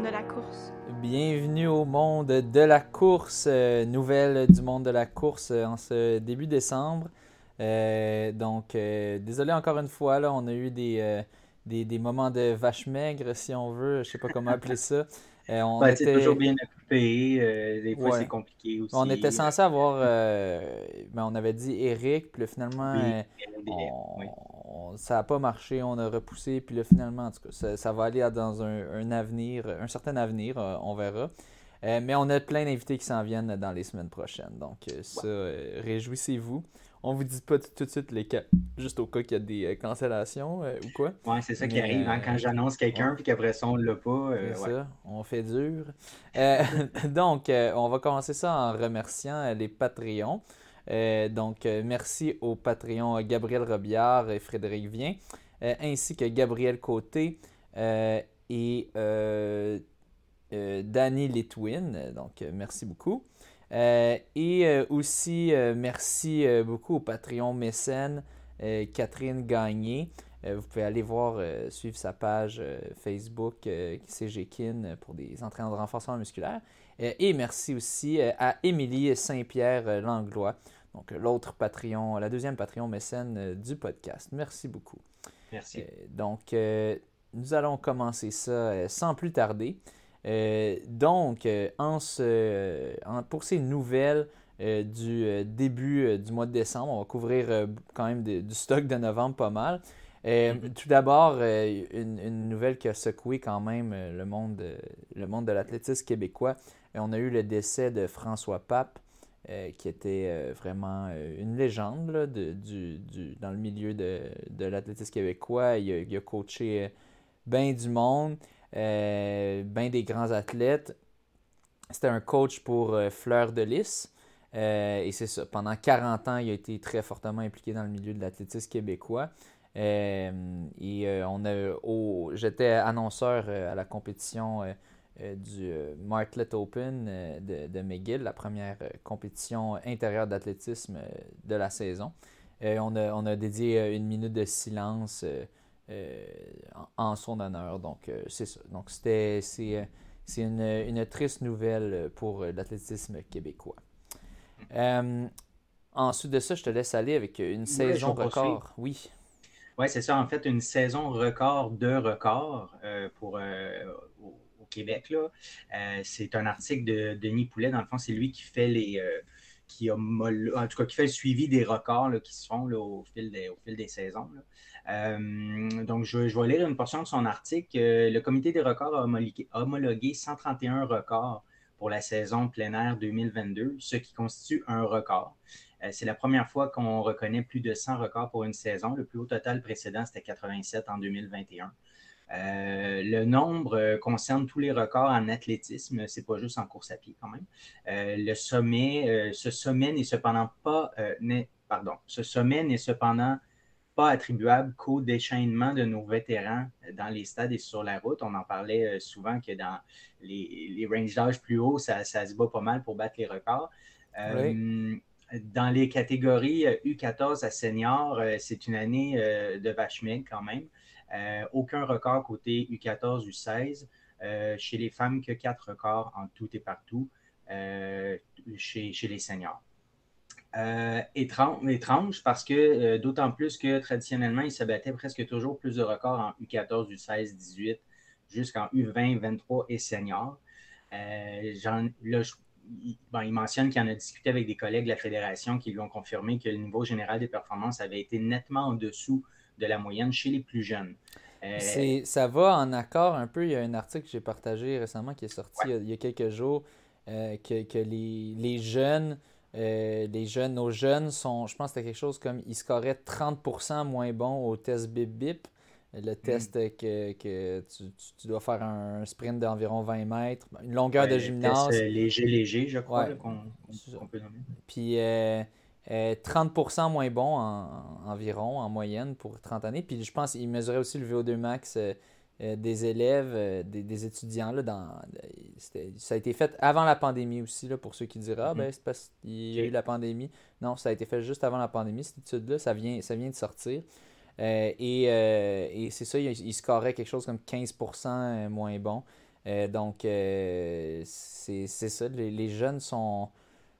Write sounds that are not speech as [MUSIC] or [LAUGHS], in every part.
De la course. Bienvenue au monde de la course, euh, nouvelle du monde de la course euh, en ce début décembre. Euh, donc, désolé encore une fois, là, on a eu des, des, des moments de vache maigre, si on veut, je sais pas comment appeler ça. Euh, on, Ben, était, toujours bien occupé. euh, des fois, Ouais. c'est compliqué aussi. on était censé avoir, euh, ben, on avait dit Eric, puis là, finalement, Oui, euh, on- oui. on- ça n'a pas marché, on a repoussé, puis là, finalement, en tout cas, ça, ça va aller dans un, un avenir, un certain avenir, euh, on verra. Euh, mais on a plein d'invités qui s'en viennent dans les semaines prochaines. Donc, euh, ça, euh, réjouissez-vous. On vous dit pas tout, de suite les cas, juste au cas qu'il y a des euh, cancellations euh, ou quoi. Ouais, c'est ça qui arrive hein, quand euh, j'annonce quelqu'un puis qu'après ça, on l'a pas. euh, C'est ouais. ça, on fait dur. Euh, [LAUGHS] donc, on va commencer ça en remerciant les Patreons. Donc, merci aux Patreons Gabriel Robillard et Frédéric Vien, ainsi que Gabriel Côté et Danny Litwin. Donc, merci beaucoup. Euh, et euh, aussi, euh, merci beaucoup au Patreon mécène Catherine Gagné. Vous pouvez aller voir, suivre sa page Facebook, CGKIN, pour des entraînements de renforcement musculaire. Et merci aussi à Émilie Saint-Pierre Langlois, donc l'autre Patreon, la deuxième Patreon mécène du podcast. Merci beaucoup. Merci. Donc, nous allons commencer ça sans plus tarder. Euh, donc, euh, en ce, euh, en- pour ces nouvelles euh, du début du mois de décembre, on va couvrir quand même de- du stock de novembre pas mal. Mhm. Tout d'abord, une, une nouvelle qui a secoué quand même le monde, le monde de l'athlétisme québécois. On a eu le décès de François Pape, euh, qui était euh, vraiment euh, une légende là, de- du, du- dans le milieu de, de l'athlétisme québécois. Il a, il a coaché bien du monde, bien des grands athlètes. C'était un coach pour euh, Fleur de Lys. Euh, et c'est ça. Pendant 40 ans, il a été très fortement impliqué dans le milieu de l'athlétisme québécois. Euh, et euh, on a, j'étais annonceur euh, à la compétition euh, euh, du euh, Martlet Open euh, de, de McGill, la première euh, compétition intérieure d'athlétisme euh, de la saison. Euh, on, a, on a dédié euh, une minute de silence euh, euh, en, en son honneur. Donc, euh, c'est ça. Donc, c'était, c'est, euh, c'est une, une triste nouvelle pour euh, l'athlétisme québécois. Euh, ensuite de ça, je te laisse aller avec une saison record. Oui. Oui, c'est ça. En fait, une saison record de record euh, pour, euh, au, au Québec. Là. Euh, c'est un article de Denis Poulet. Dans le fond, c'est lui qui fait les. euh, qui a en tout cas, qui fait le suivi des records là, qui se font là, au, fil des, au fil des saisons. Euh, donc, je, vais lire une portion de son article. Euh, le comité des records a homologué, homologué 131 records pour la saison plein air 2022, ce qui constitue un record. Euh, c'est la première fois qu'on reconnaît plus de 100 records pour une saison. Le plus haut total précédent, c'était 87 en 2021. Euh, le nombre concerne tous les records en athlétisme, c'est pas juste en course à pied quand même. Le sommet, ce sommet n'est cependant pas, pardon, ce sommet n'est cependant pas attribuable qu'au déchaînement de nos vétérans dans les stades et sur la route. On en parlait euh, souvent que dans les, les ranges d'âge plus hauts, ça, ça se bat pas mal pour battre les records. Euh, Dans les catégories euh, U14 à senior, euh, c'est une année euh, de vache quand même. Euh, aucun record côté U14, U16. Euh, chez les femmes, que quatre records en tout et partout euh, chez, chez les seniors. Euh, étrange, parce que euh, d'autant plus que traditionnellement, ils se battaient presque toujours plus de records en U14, U16, 18, jusqu'en U20, 23 et senior. Euh, là, je- il, bon, il mentionne qu'il en a discuté avec des collègues de la fédération qui lui ont confirmé que le niveau général des performances avait été nettement en dessous de la moyenne chez les plus jeunes. Euh, ça va en accord un peu. Il y a un article que j'ai partagé récemment qui est sorti il, y a, il y a quelques jours euh, que, que les, les jeunes, euh, les jeunes, nos jeunes sont, je pense que c'était quelque chose comme, ils scoraient 30% moins bons au test Bip Bip. Le test que, que tu, tu- tu dois faire un sprint d'environ 20 mètres, une longueur de gymnase. test, euh, léger, léger, je crois, Ouais. qu'on peut nommer. Puis euh, euh, 30% moins bon en, en- environ, en moyenne, pour 30 années. Puis je pense qu'il mesurait aussi le VO2 max euh, des élèves, des, étudiants. Là, dans, ça a été fait avant la pandémie aussi, là, pour ceux qui diraient Ah, ben, mm-hmm. c'est parce qu'il y a eu la pandémie. Non, ça a été fait juste avant la pandémie, cette étude-là. Ça vient, ça vient de sortir. et, et c'est ça, il, il scorait quelque chose comme 15% moins bon. donc, c'est ça. Les, jeunes sont,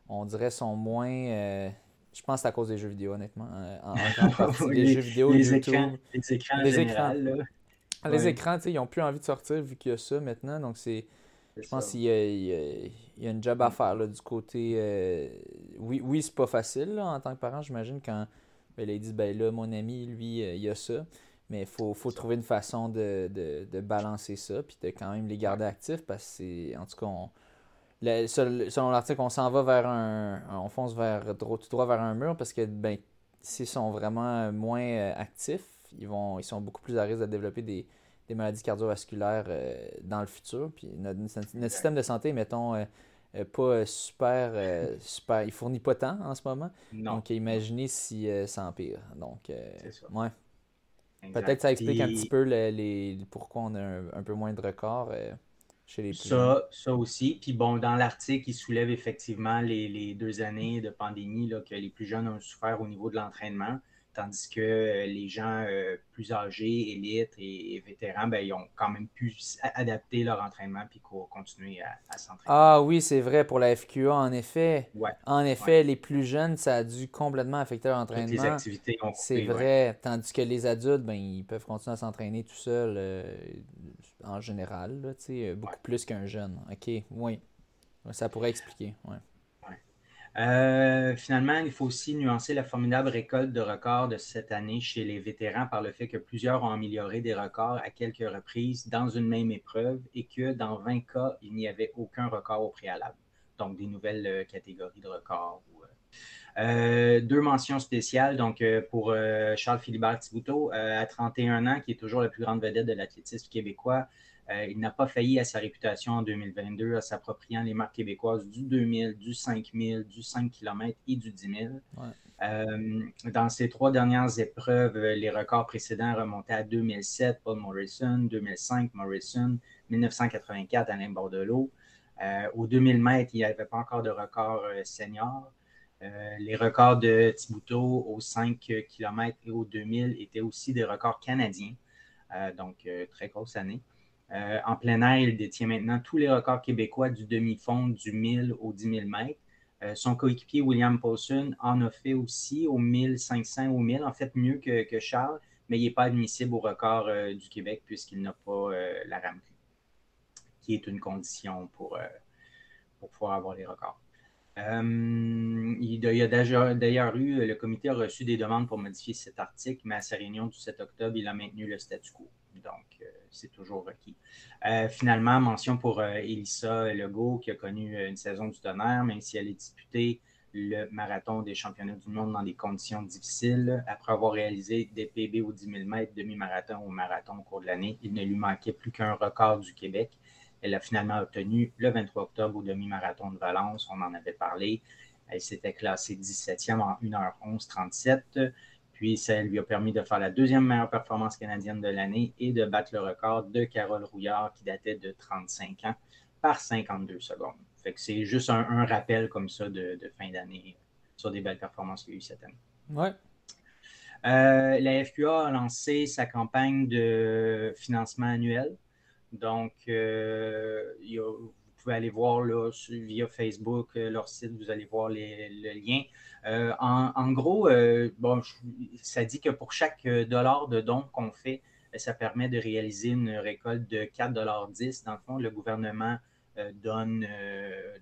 on dirait, sont moins je pense que c'est à cause des jeux vidéo, honnêtement. Euh, en, [LAUGHS] les, jeux vidéo, les Écrans, les écrans. Les écrans, les écrans ils n'ont plus envie de sortir vu qu'il y a ça maintenant. Donc, c'est. Je pense qu'il y, y, a une job à faire là, du côté. Euh, oui, oui c'est pas facile en tant que parent, j'imagine, quand ben, ils disent ben là, mon ami, lui, euh, il y a ça. Mais il faut, faut trouver une façon de, de, de, balancer ça, puis de quand même les garder actifs parce que c'est. En tout cas, on, selon l'article, on s'en va vers un. On fonce vers tout droit vers un mur parce que ben, s'ils sont vraiment moins euh, actifs, ils, vont, ils sont beaucoup plus à risque de développer des, maladies cardiovasculaires euh, dans le futur. Puis notre, système de santé, mettons, euh, pas super, [LAUGHS] super. Il fournit pas tant en ce moment. Donc imaginez si ça empire. Donc, ouais. Peut-être que ça explique un petit peu les, pourquoi on a un peu moins de records ça, ça aussi. Puis bon, dans l'article, il soulève effectivement les, deux années de pandémie là, que les plus jeunes ont souffert au niveau de l'entraînement, tandis que euh, les gens euh, plus âgés, élites et, vétérans, ben, ils ont quand même pu adapter leur entraînement puis continuer à, s'entraîner. Ah oui, c'est vrai pour la FQA, en effet. En effet, les plus jeunes, ça a dû complètement affecter leur entraînement. les activités C'est vrai, tandis que les adultes, ben, ils peuvent continuer à s'entraîner tout seuls. Euh, en général, là, beaucoup plus qu'un jeune. OK, oui. Ça pourrait expliquer. Ouais. Euh, finalement, il faut aussi nuancer la formidable récolte de records de cette année chez les vétérans par le fait que plusieurs ont amélioré des records à quelques reprises dans une même épreuve et que dans 20 cas, il n'y avait aucun record au préalable. Donc, des nouvelles euh, catégories de records euh, deux mentions spéciales. Donc, pour Charles Philibert Thibouteau, à 31 ans, qui est toujours la plus grande vedette de l'athlétisme québécois, il n'a pas failli à sa réputation en 2022 en s'appropriant les marques québécoises du 2000, du 5000, du 5 km et du 10 000. dans ces trois dernières épreuves, les records précédents remontaient à 2007, Paul Morrison, 2005, Morrison, 1984, Alain Bordelot. au 2000 mètres, il n'y avait pas encore de record senior. Euh, les records de Thibouteau aux 5 km et aux 2000 étaient aussi des records canadiens. Euh, donc, euh, très grosse année. En plein air, il détient maintenant tous les records québécois du demi-fond, du 1000 au 10 000 mètres. son coéquipier William Paulson en a fait aussi au 1500, au 1000, en fait mieux que, Charles, mais il n'est pas admissible au record du Québec puisqu'il n'a pas la RAMQ, qui est une condition pour, pouvoir avoir les records. Euh, il, y a d'ailleurs eu, le comité a reçu des demandes pour modifier cet article, mais à sa réunion du 7 octobre, il a maintenu le statu quo. Donc, euh, c'est toujours requis. Euh, finalement, mention pour Elissa Legault, qui a connu une saison du tonnerre, même si elle est disputée le marathon des championnats du monde dans des conditions difficiles. Après avoir réalisé des PB au 10 000 mètres, demi-marathon ou marathon au cours de l'année, il ne lui manquait plus qu'un record du Québec. Elle a finalement obtenu le 23 octobre au demi-marathon de Valence. On en avait parlé. Elle s'était classée 17e en 1h11.37. Puis ça lui a permis de faire la deuxième meilleure performance canadienne de l'année et de battre le record de Carole Rouillard qui datait de 35 ans par 52 secondes. Fait que c'est juste un, rappel comme ça de, fin d'année sur des belles performances qu'il y a eu cette année. Ouais. Euh, la FQA a lancé sa campagne de financement annuel. Donc, euh, vous pouvez aller voir là, via Facebook, euh, leur site, vous allez voir les, le lien. Euh, en, gros, bon, ça dit que pour chaque dollar de don qu'on fait, ça permet de réaliser une récolte de 4,10 Dans le fond, le gouvernement donne,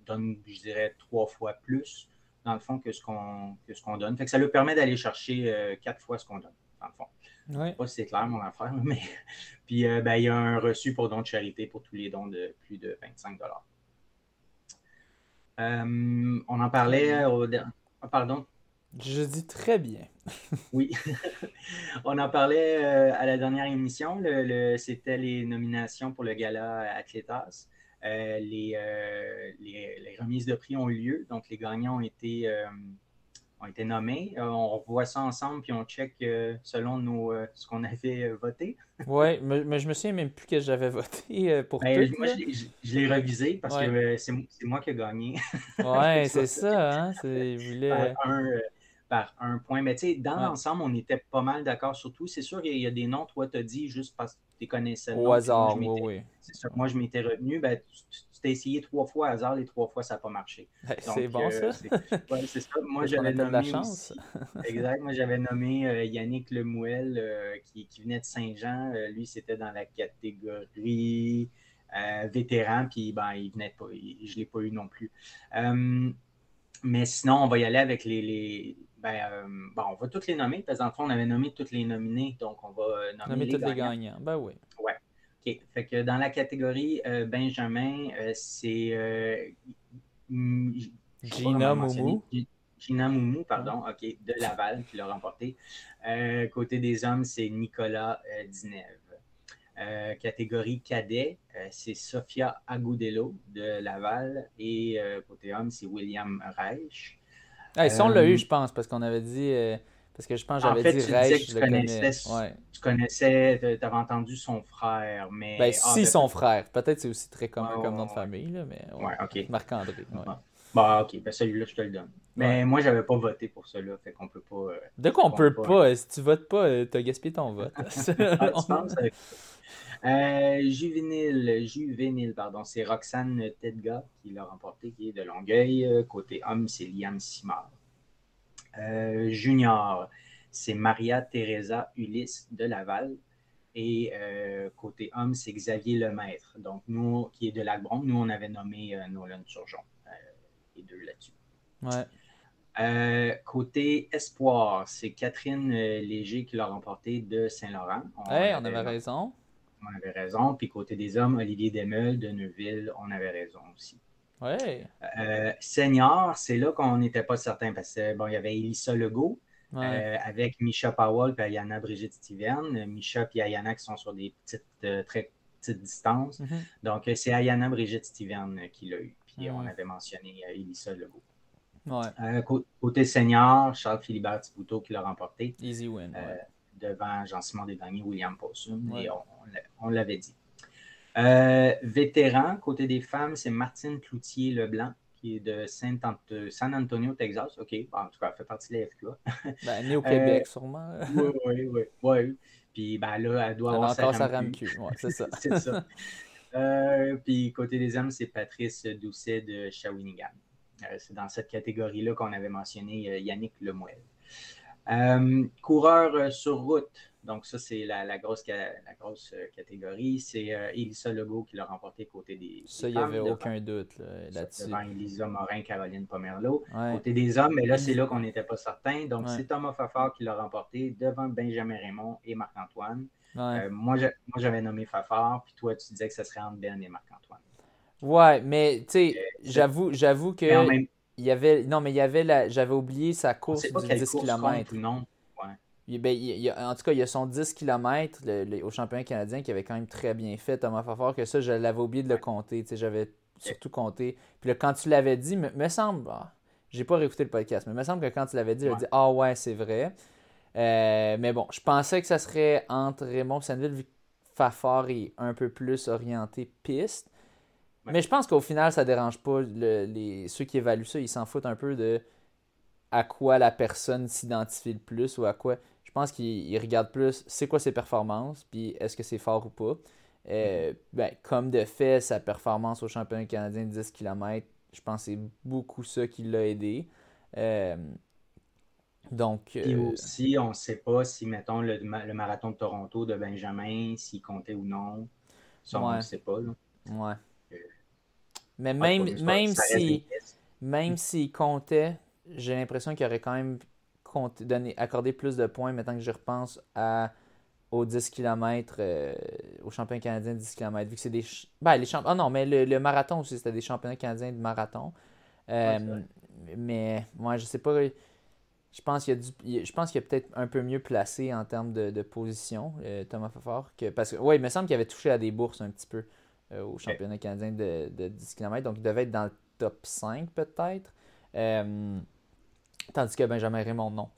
donne, je dirais, trois fois plus, dans le fond, que ce qu'on ce donne. Fait que ça lui permet d'aller chercher quatre fois ce qu'on donne, dans le fond. Je sais pas si c'est clair mon affaire, [LAUGHS] mais puis euh, ben, il y a un reçu pour don de charité pour tous les dons de plus de 25 euh, On en parlait au ah, pardon? Je dis très bien. [LAUGHS] oui. [LAUGHS] on en parlait euh, à la dernière émission. Le, C'était les nominations pour le gala Atletas. les, les, remises de prix ont eu lieu. Donc, les gagnants ont été ont été nommés. on revoit ça ensemble, puis on check selon nos, ce qu'on avait voté. [LAUGHS] oui, mais, je me souviens même plus que j'avais voté pour ben, Moi, je, l'ai revisé parce que c'est moi qui ai gagné. [LAUGHS] Oui, c'est ça. Hein? Voulais par un point. Mais tu sais, dans l'ensemble, on était pas mal d'accord sur tout. C'est sûr qu'il y a des noms, toi, tu as dit juste parce que tu connaissais. Au hasard, oui, oui. C'est sûr moi, je m'étais retenu. Ben, tu t'es essayé trois fois au hasard, les trois fois, ça n'a pas marché. c'est bon, euh, ça. Ouais, c'est ça. Moi, j'avais nommé. la chance. exact. Moi, j'avais nommé euh, Yannick Lemouel, euh, qui, qui, venait de Saint-Jean. lui, c'était dans la catégorie. vétéran, puis ben, il venait pas, je ne l'ai pas eu non plus. mais sinon, on va y aller avec les, ben, euh, bon, on va toutes les nommer, parce qu'en fond, on avait nommé toutes les nominés, donc on va euh, nommer, les, les gagnants. Ben oui. Ouais. OK. Fait que dans la catégorie euh, Benjamin, c'est Gina Moumou. Gina Moumou, pardon, OK, de Laval qui l'a remporté. côté des hommes, c'est Nicolas Dinève. catégorie cadet, c'est Sofia Agudelo de Laval. Et côté homme, c'est William Reich. Ah, ça, on l'a eu, euh, je pense, parce qu'on avait dit. Euh, parce que je pense que j'avais dit Reich, tu, connaissais, tu connaissais, tu avais entendu son frère, mais... Ben, ah, si, son frère. Peut-être c'est aussi très commun comme nom de famille, là, mais... Ouais, OK. Marc-André, Bah, OK, ben celui-là, je te le donne. Mais moi, j'avais pas voté pour cela, fait qu'on peut pas... Euh, de quoi on peut pas? Si tu votes pas, t'as gaspillé ton vote. [LAUGHS] [LAUGHS] ah, tu penses? juvénile, juvénile, pardon, c'est Roxane Tedga qui l'a remporté, qui est de Longueuil. Côté homme, c'est Liam Simard. Euh, junior, c'est Maria Teresa Ulysse de Laval. Et euh, côté homme, c'est Xavier Lemaître. Donc, nous, qui est de Lacbron, nous, on avait nommé euh, Nolan Turgeon. les deux là-dessus. Ouais. côté espoir, c'est Catherine Léger qui l'a remporté de Saint-Laurent. On, on avait raison on avait raison. Puis côté des hommes, Olivier Demel de Neuville, on avait raison aussi. Ouais. Euh, senior, c'est là qu'on n'était pas certain parce que bon, il y avait Elissa Legault euh, avec Misha Powell et Ayana Brigitte Stiverne. Misha et Ayana qui sont sur des petites, euh, très petites distances. Mm-hmm. Donc, c'est Ayana Brigitte Stiverne qui l'a eu. Puis on avait mentionné Elissa Legault. Ouais. côté senior, Charles Philibert Thibouteau qui l'a remporté. Easy win devant Jean-Simon Desgagnés, William Possum, et on, l'avait dit. Euh, vétéran, côté des femmes, c'est Martine Cloutier-Leblanc, qui est de San Antonio, Texas. OK, en tout cas, elle fait partie de la [LAUGHS] Ben, née au Québec, euh, sûrement. [LAUGHS] Oui, oui, oui. Ouais. Puis ben, là, elle doit avoir encore sa RAMQ. c'est ça. [LAUGHS] c'est ça. Euh, puis côté des hommes, c'est Patrice Doucet de Shawinigan. c'est dans cette catégorie-là qu'on avait mentionné Yannick Lemoel. Euh, coureur euh, sur route, donc ça c'est la, grosse, la grosse euh, catégorie. C'est Elisa Legault qui l'a remporté côté des, Ça, il n'y avait aucun doute là-dessus. devant Elisa Morin, Caroline Pomerleau. Côté des hommes, mais là c'est là qu'on n'était pas certain. Donc c'est Thomas Fafard qui l'a remporté devant Benjamin Raymond et Marc-Antoine. moi, j'avais nommé Fafard, puis toi tu disais que ce serait entre Ben et Marc-Antoine. Ouais, mais tu sais, j'avoue, j'avoue que il y avait non mais il y avait la j'avais oublié sa course du 10 km. Non. Ben, il, en tout cas, il y a son 10 km au championnat canadien qui avait quand même très bien fait, Thomas Fafard, que ça, je l'avais oublié de le compter. J'avais surtout compté. Puis là, quand tu l'avais dit, me, me semble, ah, j'ai pas réécouté le podcast, mais me semble que quand tu l'avais dit, j'avais dit Ah ouais, c'est vrai. Euh, mais bon, je pensais que ça serait entre Raymond et Sandville, vu que Fafard est un peu plus orienté piste. Mais je pense qu'au final, ça dérange pas les, ceux qui évaluent ça. Ils s'en foutent un peu de à quoi la personne s'identifie le plus ou à quoi. Je pense qu'ils regardent plus c'est quoi ses performances, puis est-ce que c'est fort ou pas. Euh, mm-hmm. ben, comme de fait, sa performance au championnat canadien de 10 km, je pense que c'est beaucoup ça qui l'a aidé. Euh, donc, Et euh, aussi, on ne sait pas si, mettons, le, marathon de Toronto de Benjamin, s'il comptait ou non. Ça, on ne sait pas. Là. Ouais. Mais même, même si même s'il comptait, j'ai l'impression qu'il aurait quand même compté, donné, accordé plus de points maintenant que je repense à, aux 10 km, euh, au championnat canadien de 10 km. Vu que c'est des. Ben, les champ... Ah non, mais le, marathon aussi, c'était des championnats canadiens de marathon. Euh, mais moi, je sais pas. Je pense qu'il y a je pense qu'il est peut-être un peu mieux placé en termes de, position, euh, Thomas Fafard. Que, parce que, oui, il me semble qu'il avait touché à des bourses un petit peu. Euh, au championnat canadien de, 10 km. Donc, il devait être dans le top 5 peut-être. Euh, Tandis que Benjamin Raymond, non.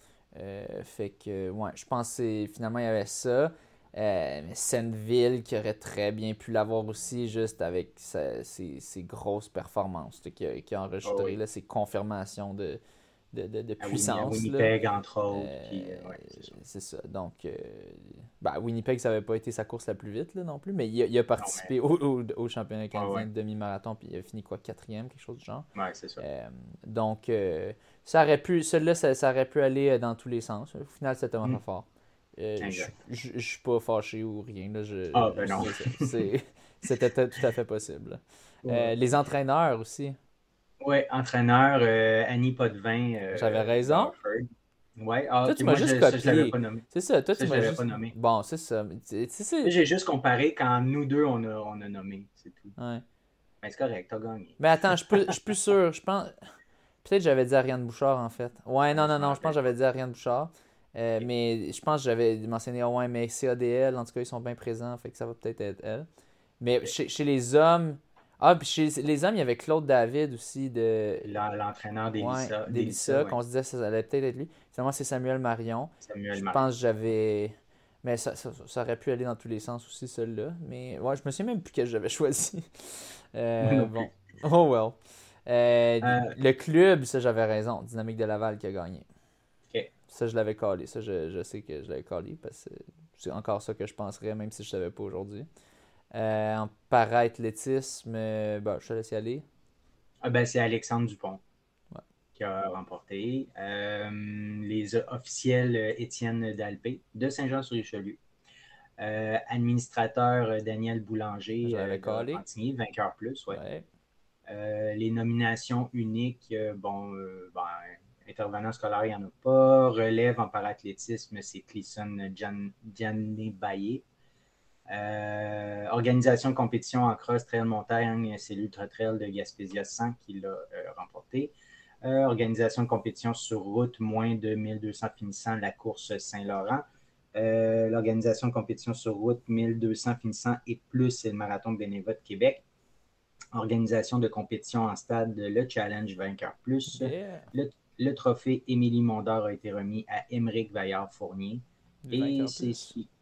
fait que, ouais, je pense que finalement, il y avait ça. Euh, Senneville qui aurait très bien pu l'avoir aussi, juste avec ses, grosses performances qu'il a, enregistrées, oh ses confirmations de, de, de, puissance. Winnipeg, entre autres. Euh, c'est ça. Donc, euh, ben, Winnipeg, ça n'avait pas été sa course la plus vite là, non plus, mais il a, participé au, au, championnat canadien de demi-marathon, puis il a fini quoi, quatrième, quelque chose du genre. Ouais, c'est ça. Euh, donc, ça aurait pu, celui-là, ça, aurait pu aller dans tous les sens. Au final, c'était vraiment mm. fort. je ne suis pas fâché ou rien. Là, je, ah, ben non. C'était tout à fait possible. les entraîneurs aussi. Oui, entraîneur euh, Annie Potvin. Euh, J'avais raison. Ah, toi, tu m'as juste copié. C'est ça, toi, tu m'as juste... pas nommé. Bon, c'est ça. J'ai juste comparé quand nous deux, on a, on a nommé, c'est tout. Ouais. Mais c'est correct, t'as gagné. Mais attends, je suis plus sûr. Je pense... Peut-être que j'avais dit Ariane Bouchard, en fait. Ouais, non, non, non, je pense que j'avais dit Ariane Bouchard. Euh, mais je pense que j'avais mentionné, oh, ouais, mais CADL, en tout cas, ils sont bien présents, fait que ça va peut-être être elle. Mais chez, chez les hommes, ah, puis chez les hommes, il y avait Claude David aussi de. L'entraîneur d'Elissa. qu'on se disait que ça allait peut-être être lui. Finalement, c'est Samuel Marion. Samuel je pense que j'avais. Mais ça, ça, aurait pu aller dans tous les sens aussi, celui-là. Mais ouais, je me souviens même plus que j'avais choisi. [LAUGHS] Euh, bon. [LAUGHS] Oh well. Euh, euh, le club, ça j'avais raison. Dynamique de Laval qui a gagné. OK. Ça, je l'avais collé. Ça, je, je, sais que je l'avais collé parce que c'est encore ça que je penserais, même si je ne savais pas aujourd'hui. Euh, en para-athlétisme, euh, ben, je te laisse y aller. Ah ben, c'est Alexandre Dupont qui a remporté. Euh, les officiels Étienne Dalpé de Saint-Jean-sur-Richelieu. administrateur Daniel Boulanger de vainqueur plus. Ouais. les nominations uniques, bon, ben, intervenant scolaire, il n'y en a pas. Relève en para-athlétisme, c'est Clisson Gianni Baillé. Euh, organisation de compétition en cross trail montagne, c'est l'Ultra Trail de Gaspésia 100 qui l'a euh, remporté. Euh, organisation de compétition sur route, moins de 1200 finissants, la course Saint-Laurent. L'organisation de compétition sur route, 1200 finissants et plus, c'est le marathon bénévole de Québec. Organisation de compétition en stade, le Challenge Vainqueur Plus. Le, trophée Émilie Mondor a été remis à Émeric Vaillard-Fournier. Et c'est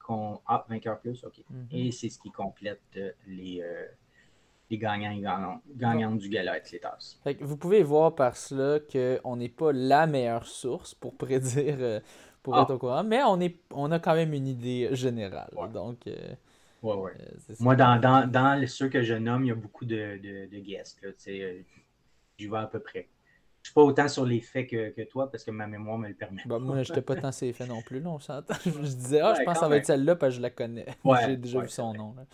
ah, vainqueur plus, OK. Mhm. Et c'est ce qui complète euh, les, euh, les gagnants et gagnantes, du gala Athlétas. vous pouvez voir par cela qu'on n'est pas la meilleure source pour [LAUGHS] prédire, euh, pour ah. être au courant, mais on, est, on a quand même une idée générale. Donc, ouais, ouais. Moi, dans, dans, dans, ceux que je nomme, il y a beaucoup de, de, de guests. Là, je vois à peu près suis pas autant sur les faits que, toi parce que ma mémoire me le permet. Bah, moi, je n'étais pas tant sur les faits non plus, là, on s'entend. [LAUGHS] Je disais, ah, je pense que ça va être celle-là parce que je la connais. [LAUGHS] J'ai déjà vu son nom. Là.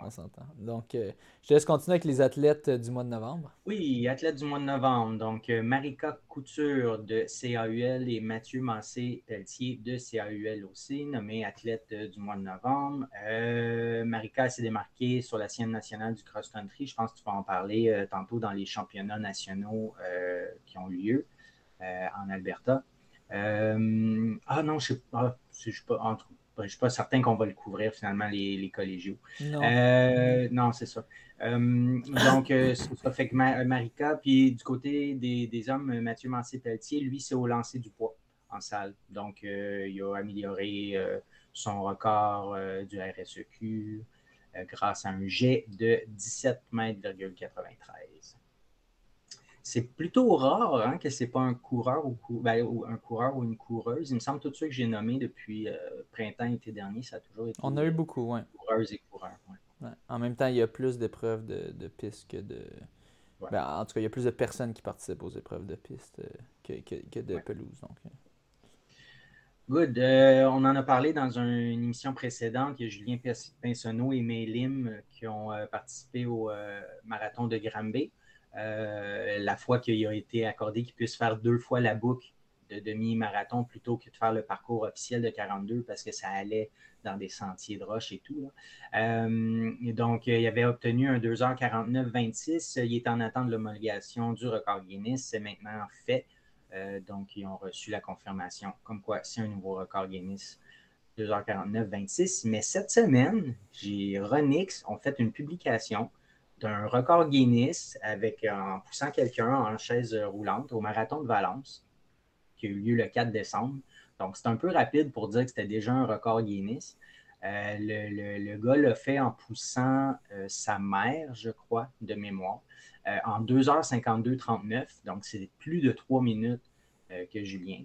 On s'entend. Donc, euh, je te laisse continuer avec les athlètes euh, du mois de novembre. Oui, athlètes du mois de novembre. Donc, euh, Marika Couture de CAUL et Mathieu Mancé-Pelletier de CAUL aussi, nommés athlètes du mois de novembre. Marika s'est démarquée sur la scène nationale du cross-country. Je pense que tu vas en parler tantôt dans les championnats nationaux qui ont eu lieu en Alberta. ah non, je ne sais pas, je sais pas je ne suis pas certain qu'on va le couvrir finalement, les, les collégiaux. Non, euh, non c'est ça. Euh, donc, euh, ça fait que Marika, puis du côté des, hommes, Mathieu Mancé-Pelletier, lui, c'est au lancer du poids en salle. Donc, il a amélioré son record du RSEQ grâce à un jet de 17 mètres, c'est plutôt rare hein, que ce n'est pas un coureur ben, ou, un coureur ou une coureuse. Il me semble tout ceux que j'ai nommés depuis euh, printemps été dernier, ça a toujours été. On a eu beaucoup, oui. Coureuses et coureurs. En même temps, il y a plus d'épreuves de, de pistes que de. Ben, en tout cas, il y a plus de personnes qui participent aux épreuves de pistes euh, que, de pelouse. Donc. Euh. Good. on en a parlé dans une émission précédente. Il y a Julien Pinsonneau et Mélim qui ont participé au marathon de Granby. Euh, la fois qu'il a été accordé qu'il puisse faire deux fois la boucle de demi-marathon plutôt que de faire le parcours officiel de 42 parce que ça allait dans des sentiers de roche et tout. Euh, donc, il avait obtenu un 2h49-26. Il est en attente de l'homologation du record Guinness. C'est maintenant fait. Euh, donc, ils ont reçu la confirmation comme quoi c'est un nouveau record Guinness. 2h49-26. Mais cette semaine, j'ai Renix ont fait une publication d'un record Guinness avec, en poussant quelqu'un en chaise roulante au marathon de Valence. qui a eu lieu le 4 décembre. Donc, c'est un peu rapide pour dire que c'était déjà un record Guinness. Euh, le, gars l'a fait en poussant euh, sa mère, je crois, de mémoire, en 2h52-39. Donc, c'est plus de 3 minutes que Julien.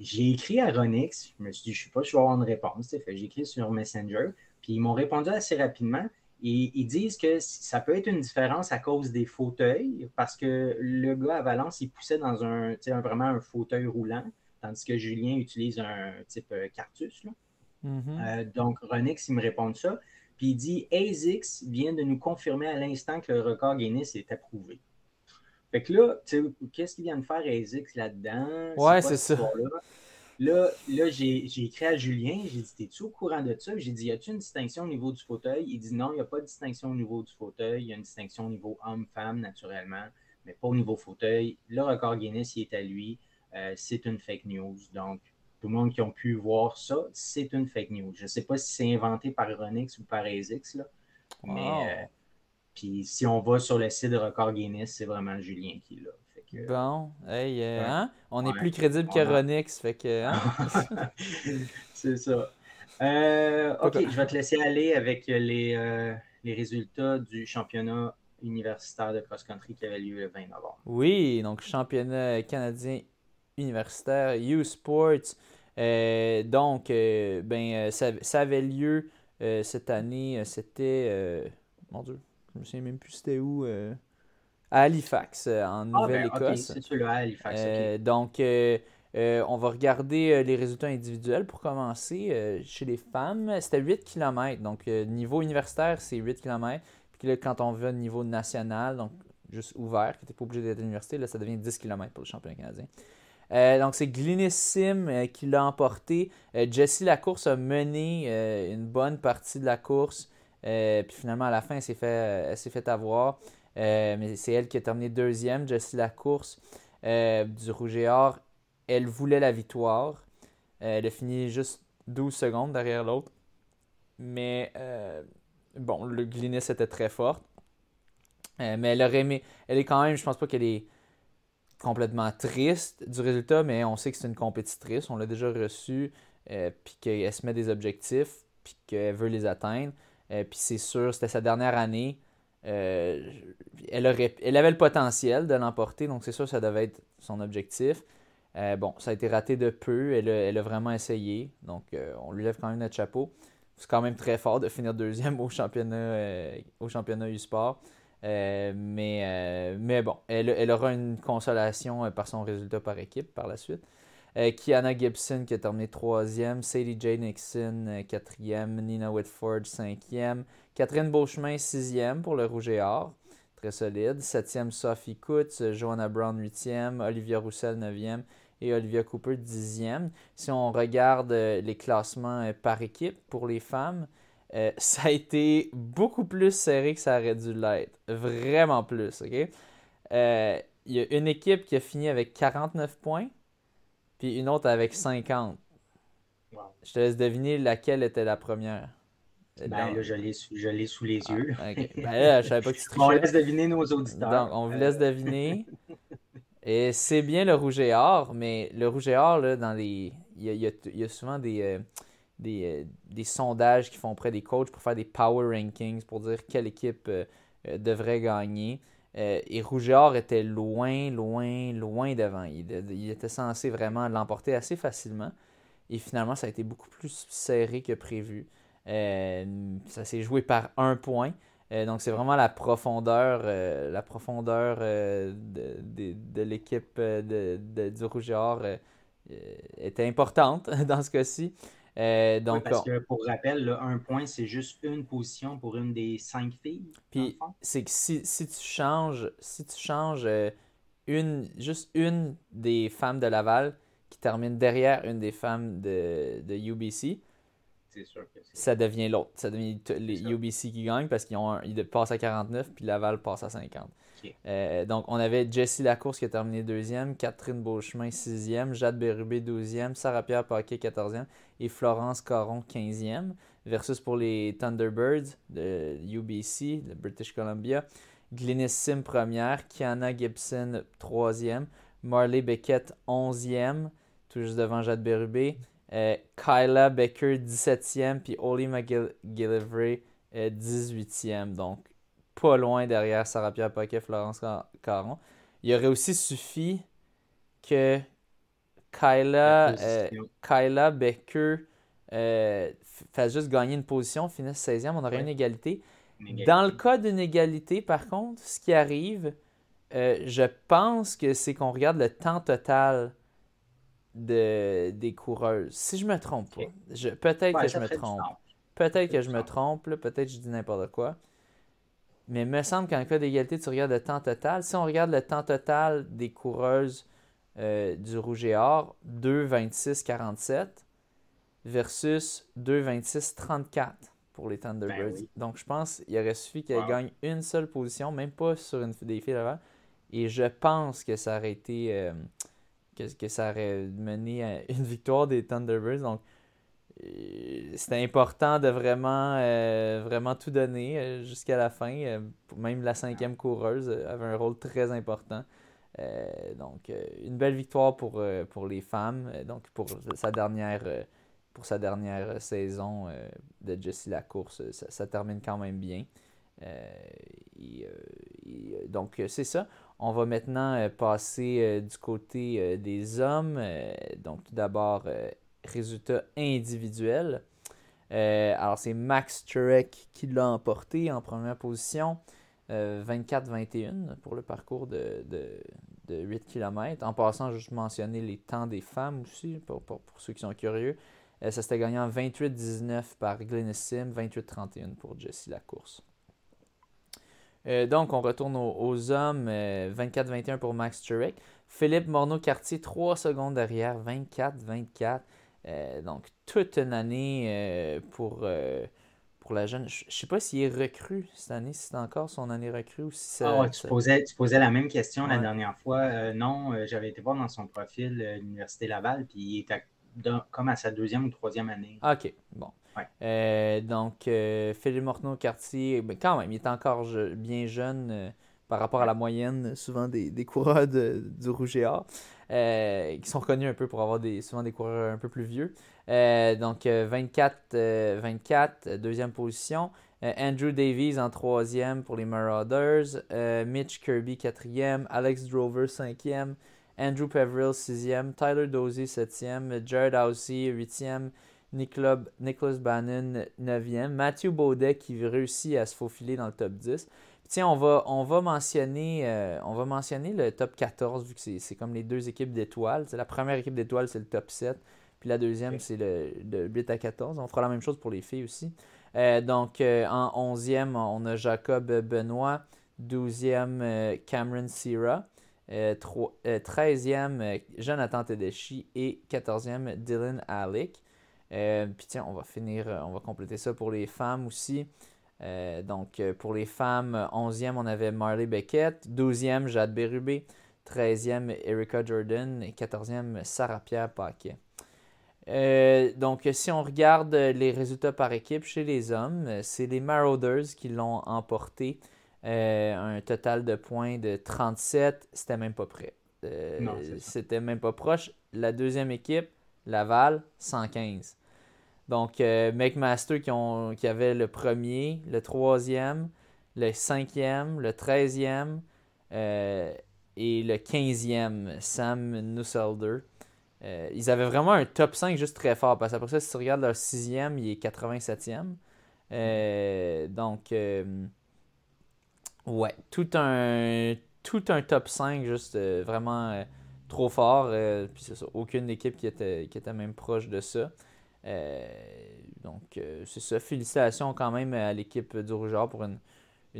j'ai écrit à Ronix, je me suis dit, je ne sais pas si je vais avoir une réponse. J'ai écrit sur Messenger, puis ils m'ont répondu assez rapidement. Et ils disent que ça peut être une différence à cause des fauteuils, parce que le gars à Valence, il poussait dans un, vraiment un fauteuil roulant, tandis que Julien utilise un type euh, Cartus. Mm-hmm. Euh, donc, Ronix, il me répond ça. Puis il dit ASICS vient de nous confirmer à l'instant que le record Guinness est approuvé. Fait que là, qu'est-ce qu'il vient de faire ASICS là-dedans? Ouais, c'est ça. Là, là j'ai écrit à Julien, j'ai dit T'es-tu au courant de ça? J'ai dit Y a-tu une distinction au niveau du fauteuil? Il dit Non, il n'y a pas de distinction au niveau du fauteuil. Il y a une distinction au niveau homme-femme, naturellement, mais pas au niveau fauteuil. Le record Guinness, il est à lui. Euh, c'est une fake news. Donc, tout le monde qui a pu voir ça, c'est une fake news. Je ne sais pas si c'est inventé par Ronix ou par ASICS, là, mais. Euh, puis si on va sur le site de record Guinness, c'est vraiment Julien qui l'a. Bon, hey, euh, hein? on est plus crédible qu'Aronix, fait que. Hein? [LAUGHS] c'est ça. Euh, ok, je vais te laisser aller avec les, euh, les résultats du championnat universitaire de cross-country qui avait lieu le 20 novembre. Oui, donc championnat canadien universitaire U-Sports. donc, ben, ça, ça, avait lieu cette année. C'était. mon Dieu, je me souviens même plus c'était où à Halifax, euh, en ah, ben, Nouvelle-Écosse. Halifax. Euh, donc, euh, on va regarder les résultats individuels pour commencer. chez les femmes, c'était 8 km. Donc, niveau universitaire, c'est 8 km. Puis là, quand on va au niveau national, donc juste ouvert, qui n'était pas obligé d'être à l'université, là, ça devient 10 km pour le championnat canadien. donc, c'est Glynis qui l'a emporté. Jessie Lacourse a mené une bonne partie de la course. puis finalement, à la fin, elle s'est fait, fait avoir. Euh, mais c'est elle qui a terminé deuxième. Jessie la course euh, du Rouge et Or, elle voulait la victoire. Euh, elle a fini juste 12 secondes derrière l'autre. Mais bon, le Glynis était très forte. mais elle aurait aimé. Elle est quand même, je pense pas qu'elle est complètement triste du résultat, mais on sait que c'est une compétitrice. On l'a déjà reçue. puis qu'elle se met des objectifs. Puis qu'elle veut les atteindre. puis c'est sûr, c'était sa dernière année. Euh, elle, avait le potentiel de l'emporter, donc c'est sûr ça devait être son objectif. Euh, bon, ça a été raté de peu, elle a, vraiment essayé, donc euh, on lui lève quand même notre chapeau. C'est quand même très fort de finir deuxième au championnat, au championnat U-Sport. mais, mais bon, elle, elle, aura une consolation par son résultat par équipe par la suite. Kiana Gibson qui a terminé troisième, Sadie J. Nixon quatrième, Nina Whitford cinquième, Catherine Beauchemin, sixième pour le Rouge et Or. Très solide. Septième, Sophie Kutz. Joanna Brown, huitième. Olivia Roussel, neuvième. Et Olivia Cooper, dixième. Si on regarde euh, les classements euh, par équipe pour les femmes, euh, [LAUGHS] ça a été beaucoup plus serré que ça aurait dû l'être. Vraiment plus, OK? Il y a une équipe qui a fini avec 49 points, puis une autre avec 50. Je te laisse deviner laquelle était la première. Ben, là, je l'ai sous les ah, yeux. ben, là, je savais pas que tu [LAUGHS] On laisse deviner nos auditeurs. Donc, on vous laisse deviner. [LAUGHS] et c'est bien le rouge et or, mais le rouge et or, là, dans les... il, y a, il y a souvent des, euh, des, euh, des, sondages qui font auprès des coachs pour faire des power rankings, pour dire quelle équipe euh, devrait gagner. et Rouge et Or était loin, loin, loin devant. Il, il était censé vraiment l'emporter assez facilement. Et finalement, ça a été beaucoup plus serré que prévu. Euh, ça s'est joué par un point. Euh, donc, c'est vraiment la profondeur, euh, la profondeur de, l'équipe du Rouge et Or était importante [LAUGHS] dans ce cas-ci. donc, parce que pour rappel, un point, c'est juste une position pour une des cinq filles. Puis, c'est que si, tu changes, si tu changes une, juste une des femmes de Laval qui termine derrière une des femmes de, de UBC, ça devient l'autre. Ça devient les UBC qui gagnent parce qu'ils ont passent à 49 puis Laval passe à 50. Euh, donc, on avait Jessie Lacourse qui a terminé deuxième, Catherine Beauchemin sixième, Jade Bérubé douzième, Sarah-Pierre Paquet quatorzième et Florence Caron quinzième. Versus pour les Thunderbirds de UBC, de British Columbia, Glynis Sim première, Kiana Gibson troisième, Marley Beckett 11e, tout juste devant Jade Berubé. Euh, Kyla Becker 17e, puis Oli McGillivray 18e. Donc, pas loin derrière Sarah-Pierre Paquet, Florence Caron. Il aurait aussi suffi que Kyla, euh, Kyla Becker euh, fasse juste gagner une position, finisse 16e, on aurait une égalité. Dans le cas d'une égalité, par contre, ce qui arrive, euh, je pense que c'est qu'on regarde le temps total de, des coureuses. Si je me trompe pas. peut-être que je me trompe. Peut-être que je me trompe, peut-être que je dis n'importe quoi. Mais il me semble qu'en cas d'égalité, tu regardes le temps total. Si on regarde le temps total des coureuses euh, du Rouge et Or, 2,26,47 versus 2,26,34 pour les Thunderbirds. Ben Donc je pense qu'il aurait suffi qu'elle gagne une seule position, même pas sur une des filles avant. Et je pense que ça aurait été. Euh, que, ça aurait mené à une victoire des Thunderbirds. Donc euh, c'était important de vraiment, euh, vraiment tout donner jusqu'à la fin. même la cinquième coureuse avait un rôle très important. donc, une belle victoire pour, pour les femmes. Donc, pour sa dernière, pour sa dernière saison de Jessie Lacourse, ça, ça termine quand même bien. donc, c'est ça. On va maintenant euh, passer euh, du côté euh, des hommes. donc, tout d'abord, résultat individuel. alors, c'est Max Turek qui l'a emporté en première position. 24-21 pour le parcours de, 8 km. En passant, juste mentionner les temps des femmes aussi, pour, ceux qui sont curieux. ça s'était gagné en 28-19 par Glennis Sim, 28-31 pour Jessie Lacourse. Euh, donc, on retourne aux, hommes. 24-21 euh, pour Max Turek. Philippe Morneau-Cartier, 3 secondes derrière. 24-24. Euh, donc, toute une année pour, pour la jeune. Je ne sais pas s'il est recru cette année, si c'est encore son année recrue ou si ah tu, posais, tu, posais, la même question la dernière fois. non, j'avais été voir dans son profil l'Université Laval, puis il était comme à sa deuxième ou troisième année. OK, bon. Euh, donc, euh, Philippe Morneau-Cartier, ben, quand même, il est encore bien jeune euh, par rapport à la moyenne, souvent des, des coureurs du Rouge et Or, qui sont connus un peu pour avoir des, souvent des coureurs un peu plus vieux. donc, 24-24, deuxième position. Andrew Davies en troisième pour les Marauders. Mitch Kirby, quatrième. Alex Drover, cinquième. Andrew Peverill, sixième. Tyler Dozy, septième. Jared Housey, huitième. Nicholas Bannon 9e, Matthew Baudet qui réussit à se faufiler dans le top 10. tiens, on va, on va, mentionner, euh, on va mentionner le top 14 vu que c'est comme les deux équipes d'étoiles. La première équipe d'étoiles, c'est le top 7. Puis la deuxième, c'est le, 8 à 14. On fera la même chose pour les filles aussi. Euh, donc, euh, en 11e, on a Jacob Benoît. 12e, Cameron Sierra. 13e, Jonathan Tedeschi. Et 14e, Dylan Alec. Euh, puis tiens, on va finir, euh, on va compléter ça pour les femmes aussi. Euh, donc pour les femmes, 11e, on avait Marley Beckett, 12e, Jade Berubé, 13e, Erika Jordan et 14e, Sarah-Pierre Paquet. donc, si on regarde les résultats par équipe chez les hommes, c'est les Marauders qui l'ont emporté. un total de points de 37, c'était même pas prêt. c'était même pas proche. La deuxième équipe, Laval, 115. Donc, euh, McMaster qui, avait le premier, le troisième, le cinquième, le treizième euh, et le quinzième, Sam Nusselder. Euh, ils avaient vraiment un top 5 juste très fort. Parce qu'après ça, si tu regardes leur sixième, il est 87e. donc, ouais, tout un, tout un top 5 juste vraiment trop fort. puis aucune équipe qui était, qui était même proche de ça. Euh, donc, euh, c'est ça. Félicitations quand même à l'équipe du Rougeur pour une,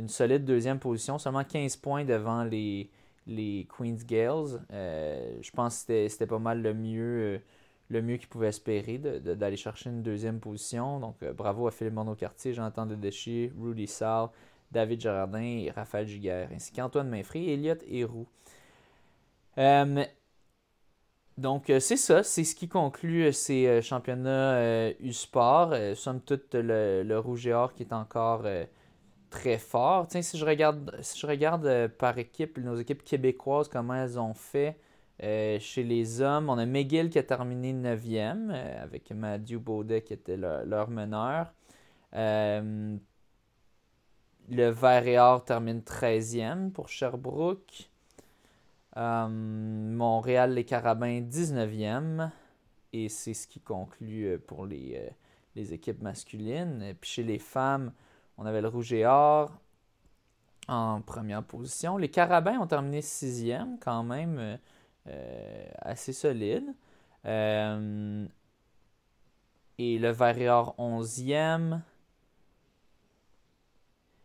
solide deuxième position. Seulement 15 points devant les, Queen's Gales. Euh, je pense que c'était pas mal le mieux, le mieux qu'ils pouvaient espérer d'aller chercher une deuxième position. Donc, bravo à Philippe Monod-Cartier, Jonathan Dedéchi, Rudy Sall, David Girardin et Raphaël Giguère, ainsi qu'Antoine Mainfry et Elliot Héroux. Donc, euh, c'est ça, c'est ce qui conclut euh, ces euh, championnats U-Sport. somme toute, le, Rouge et Or qui est encore très fort. Tiens, si je regarde, si je regarde par équipe, nos équipes québécoises, comment elles ont fait chez les hommes, on a McGill qui a terminé 9e avec Mathieu Baudet qui était leur meneur. le Vert et Or termine 13e pour Sherbrooke. Montréal, les Carabins, 19e. Et c'est ce qui conclut pour les, les équipes masculines. Puis chez les femmes, on avait le Rouge et Or en première position. Les Carabins ont terminé sixième, quand même euh, euh, assez solide. Euh, et le Vert et Or onzième.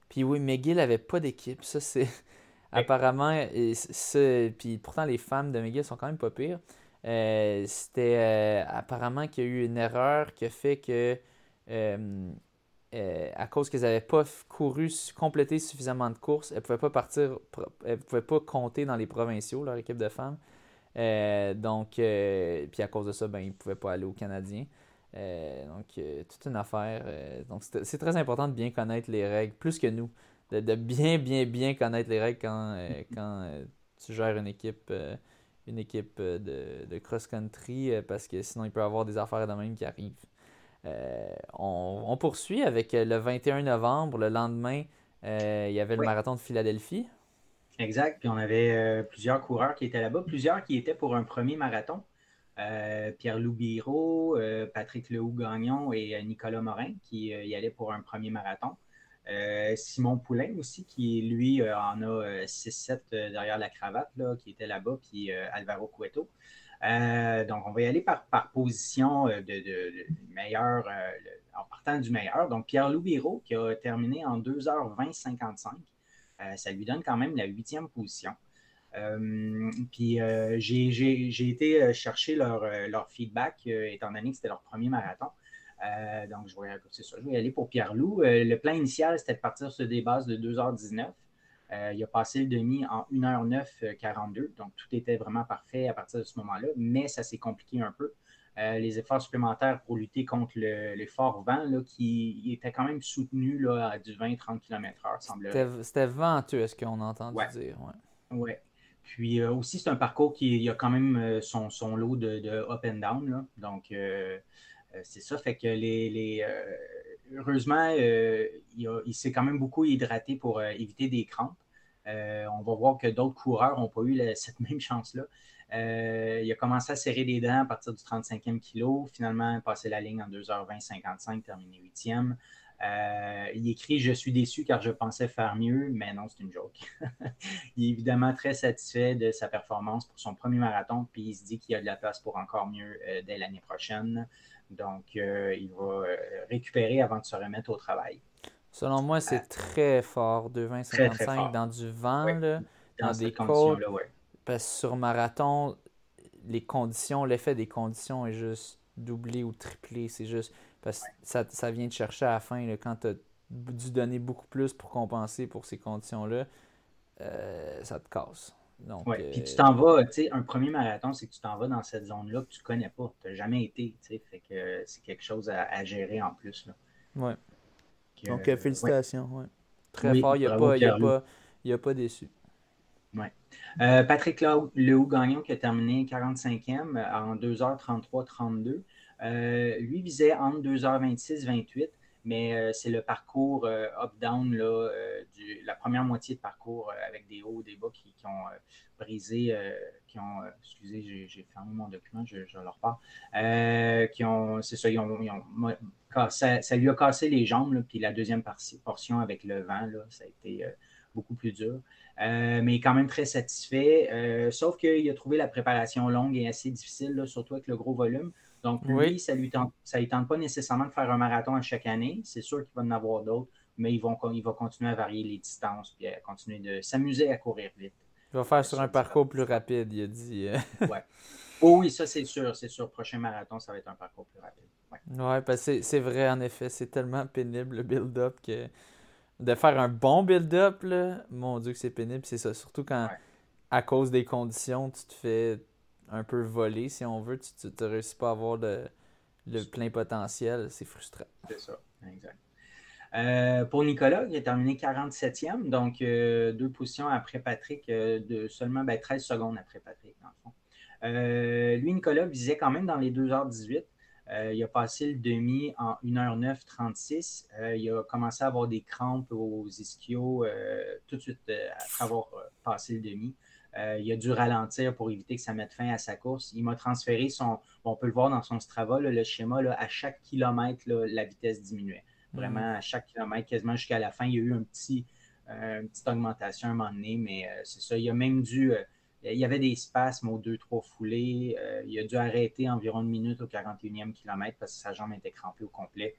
Puis oui, McGill n'avait pas d'équipe. Ça, c'est. Apparemment, puis pourtant les femmes de McGill sont quand même pas pires. Euh, c'était euh, apparemment qu'il y a eu une erreur qui a fait que, euh, à cause qu'elles n'avaient pas couru, complété suffisamment de courses, elles ne pouvaient pas partir, elles pouvaient pas compter dans les provinciaux, leur équipe de femmes. donc, puis à cause de ça, ben, ils ne pouvaient pas aller aux Canadiens. donc, toute une affaire. donc, c'est très important de bien connaître les règles, plus que nous. De, de bien, bien, bien connaître les règles quand, quand tu gères une équipe une équipe euh, de, cross-country euh, parce que sinon il peut y avoir des affaires de même qui arrivent. Euh, on, poursuit avec le 21 novembre, le lendemain, il y avait le marathon de Philadelphie. Exact, puis on avait plusieurs coureurs qui étaient là-bas, plusieurs qui étaient pour un premier marathon. Pierre-Loup Biro, Patrick Lehoux-Gagnon et Nicolas Morin qui y allaient pour un premier marathon. Euh, Simon Poulain aussi, qui lui euh, en a 6-7 euh, derrière la cravate, qui était là-bas, puis Alvaro Cueto. donc, on va y aller par, par position de, meilleur, en partant du meilleur. Donc, Pierre-Loup qui a terminé en 2h20-55. ça lui donne quand même la huitième position. puis j'ai été chercher leur, leur feedback, étant donné que c'était leur premier marathon. Euh, donc, je vais, ça, je vais y aller pour Pierre-Loup. Euh, le plan initial, c'était de partir sur des bases de 2h19. Euh, il a passé le demi en 1h9-42, donc tout était vraiment parfait à partir de ce moment-là, mais ça s'est compliqué un peu. les efforts supplémentaires pour lutter contre le, fort vent qui était quand même soutenu là, à du 20-30 km/h, semble C'était venteux, est-ce qu'on entend dire? Oui. Ouais. Puis aussi, c'est un parcours qui a quand même son, son lot de, de, up and down. Donc, c'est ça, fait que les, euh, heureusement, euh, il, s'est quand même beaucoup hydraté pour éviter des crampes. on va voir que d'autres coureurs n'ont pas eu [LAUGHS] cette même chance-là. il a commencé à serrer les dents à partir du 35e kilo. Finalement, passé la ligne en 2h20-55, terminé 8e. il écrit Je suis déçu car je pensais faire mieux, mais non, c'est une joke. [LAUGHS] il est évidemment très satisfait de sa performance pour son premier marathon, puis il se dit qu'il y a de la place pour encore mieux dès l'année prochaine. Donc, euh, il va euh, récupérer avant de se remettre au travail. Selon moi, c'est euh, très fort, 2,20-55 dans du vent, dans, des côtes. Parce que sur marathon, les conditions, l'effet des conditions est juste doublé ou triplé. C'est juste parce que ça, ça, vient te chercher à la fin quand tu as dû donner beaucoup plus pour compenser pour ces conditions-là. ça te casse. Oui, puis tu t'en vas, tu sais, un premier marathon, c'est que tu t'en vas dans cette zone-là que tu ne connais pas, tu n'as jamais été, tu sais, fait que c'est quelque chose à, gérer en plus. Donc, euh, félicitations, ouais. Très fort, il n'y a, pas, a, pas, a pas déçu. Ouais. Euh, Patrick Lehoux-Gagnon qui a terminé 45e euh, en 2h33-32. lui visait entre 2h26-28 mais euh, c'est le parcours euh, up-down, euh, la première moitié de parcours avec des hauts, des bas qui, ont brisé, qui ont, excusez, j'ai fermé mon document, je, je leur parle, qui ont, c'est ça, ça, lui a cassé les jambes, puis la deuxième portion avec le vent, là, ça a été beaucoup plus dur. mais quand même très satisfait. sauf qu'il a trouvé la préparation longue et assez difficile, surtout avec le gros volume. Donc, lui, ça ne lui, tente, tente pas nécessairement de faire un marathon à chaque année. C'est sûr qu'il va en avoir d'autres, mais il va continuer à varier les distances et à continuer de s'amuser à courir vite. Il va faire sur un parcours plus rapide, il a dit. Euh. ouais. [LAUGHS] Oh oui, ça c'est sûr, c'est sûr. Prochain marathon, ça va être un parcours plus rapide. Ouais, parce que c'est vrai, en effet, c'est tellement pénible le build-up que de faire un bon build-up, mon Dieu que c'est pénible. C'est ça, surtout quand, à cause des conditions, tu te fais un peu volé, si on veut. Tu ne réussis pas à avoir le, plein potentiel. C'est frustrant. C'est ça, exact. Euh, pour Nicolas, il a terminé 47e, donc euh, deux positions après Patrick, euh, de seulement 13 ben, secondes après Patrick, dans le fond. lui, Nicolas, visait quand même dans les 2h18. il a passé le demi en 1h09 36. il a commencé à avoir des crampes aux ischios tout de suite après avoir passé le demi. Euh, il a dû ralentir pour éviter que ça mette fin à sa course. Il m'a transféré son. on peut le voir dans son Strava, le schéma, à chaque kilomètre, la vitesse diminuait. Vraiment, mm. à chaque kilomètre, quasiment jusqu'à la fin, il y a eu un petit, euh, une petite augmentation à un moment donné, mais euh, c'est ça. Il a même dû. il y avait des spasmes aux deux, trois foulées. il a dû arrêter environ une minute au 41e kilomètre parce que sa jambe était crampée au complet.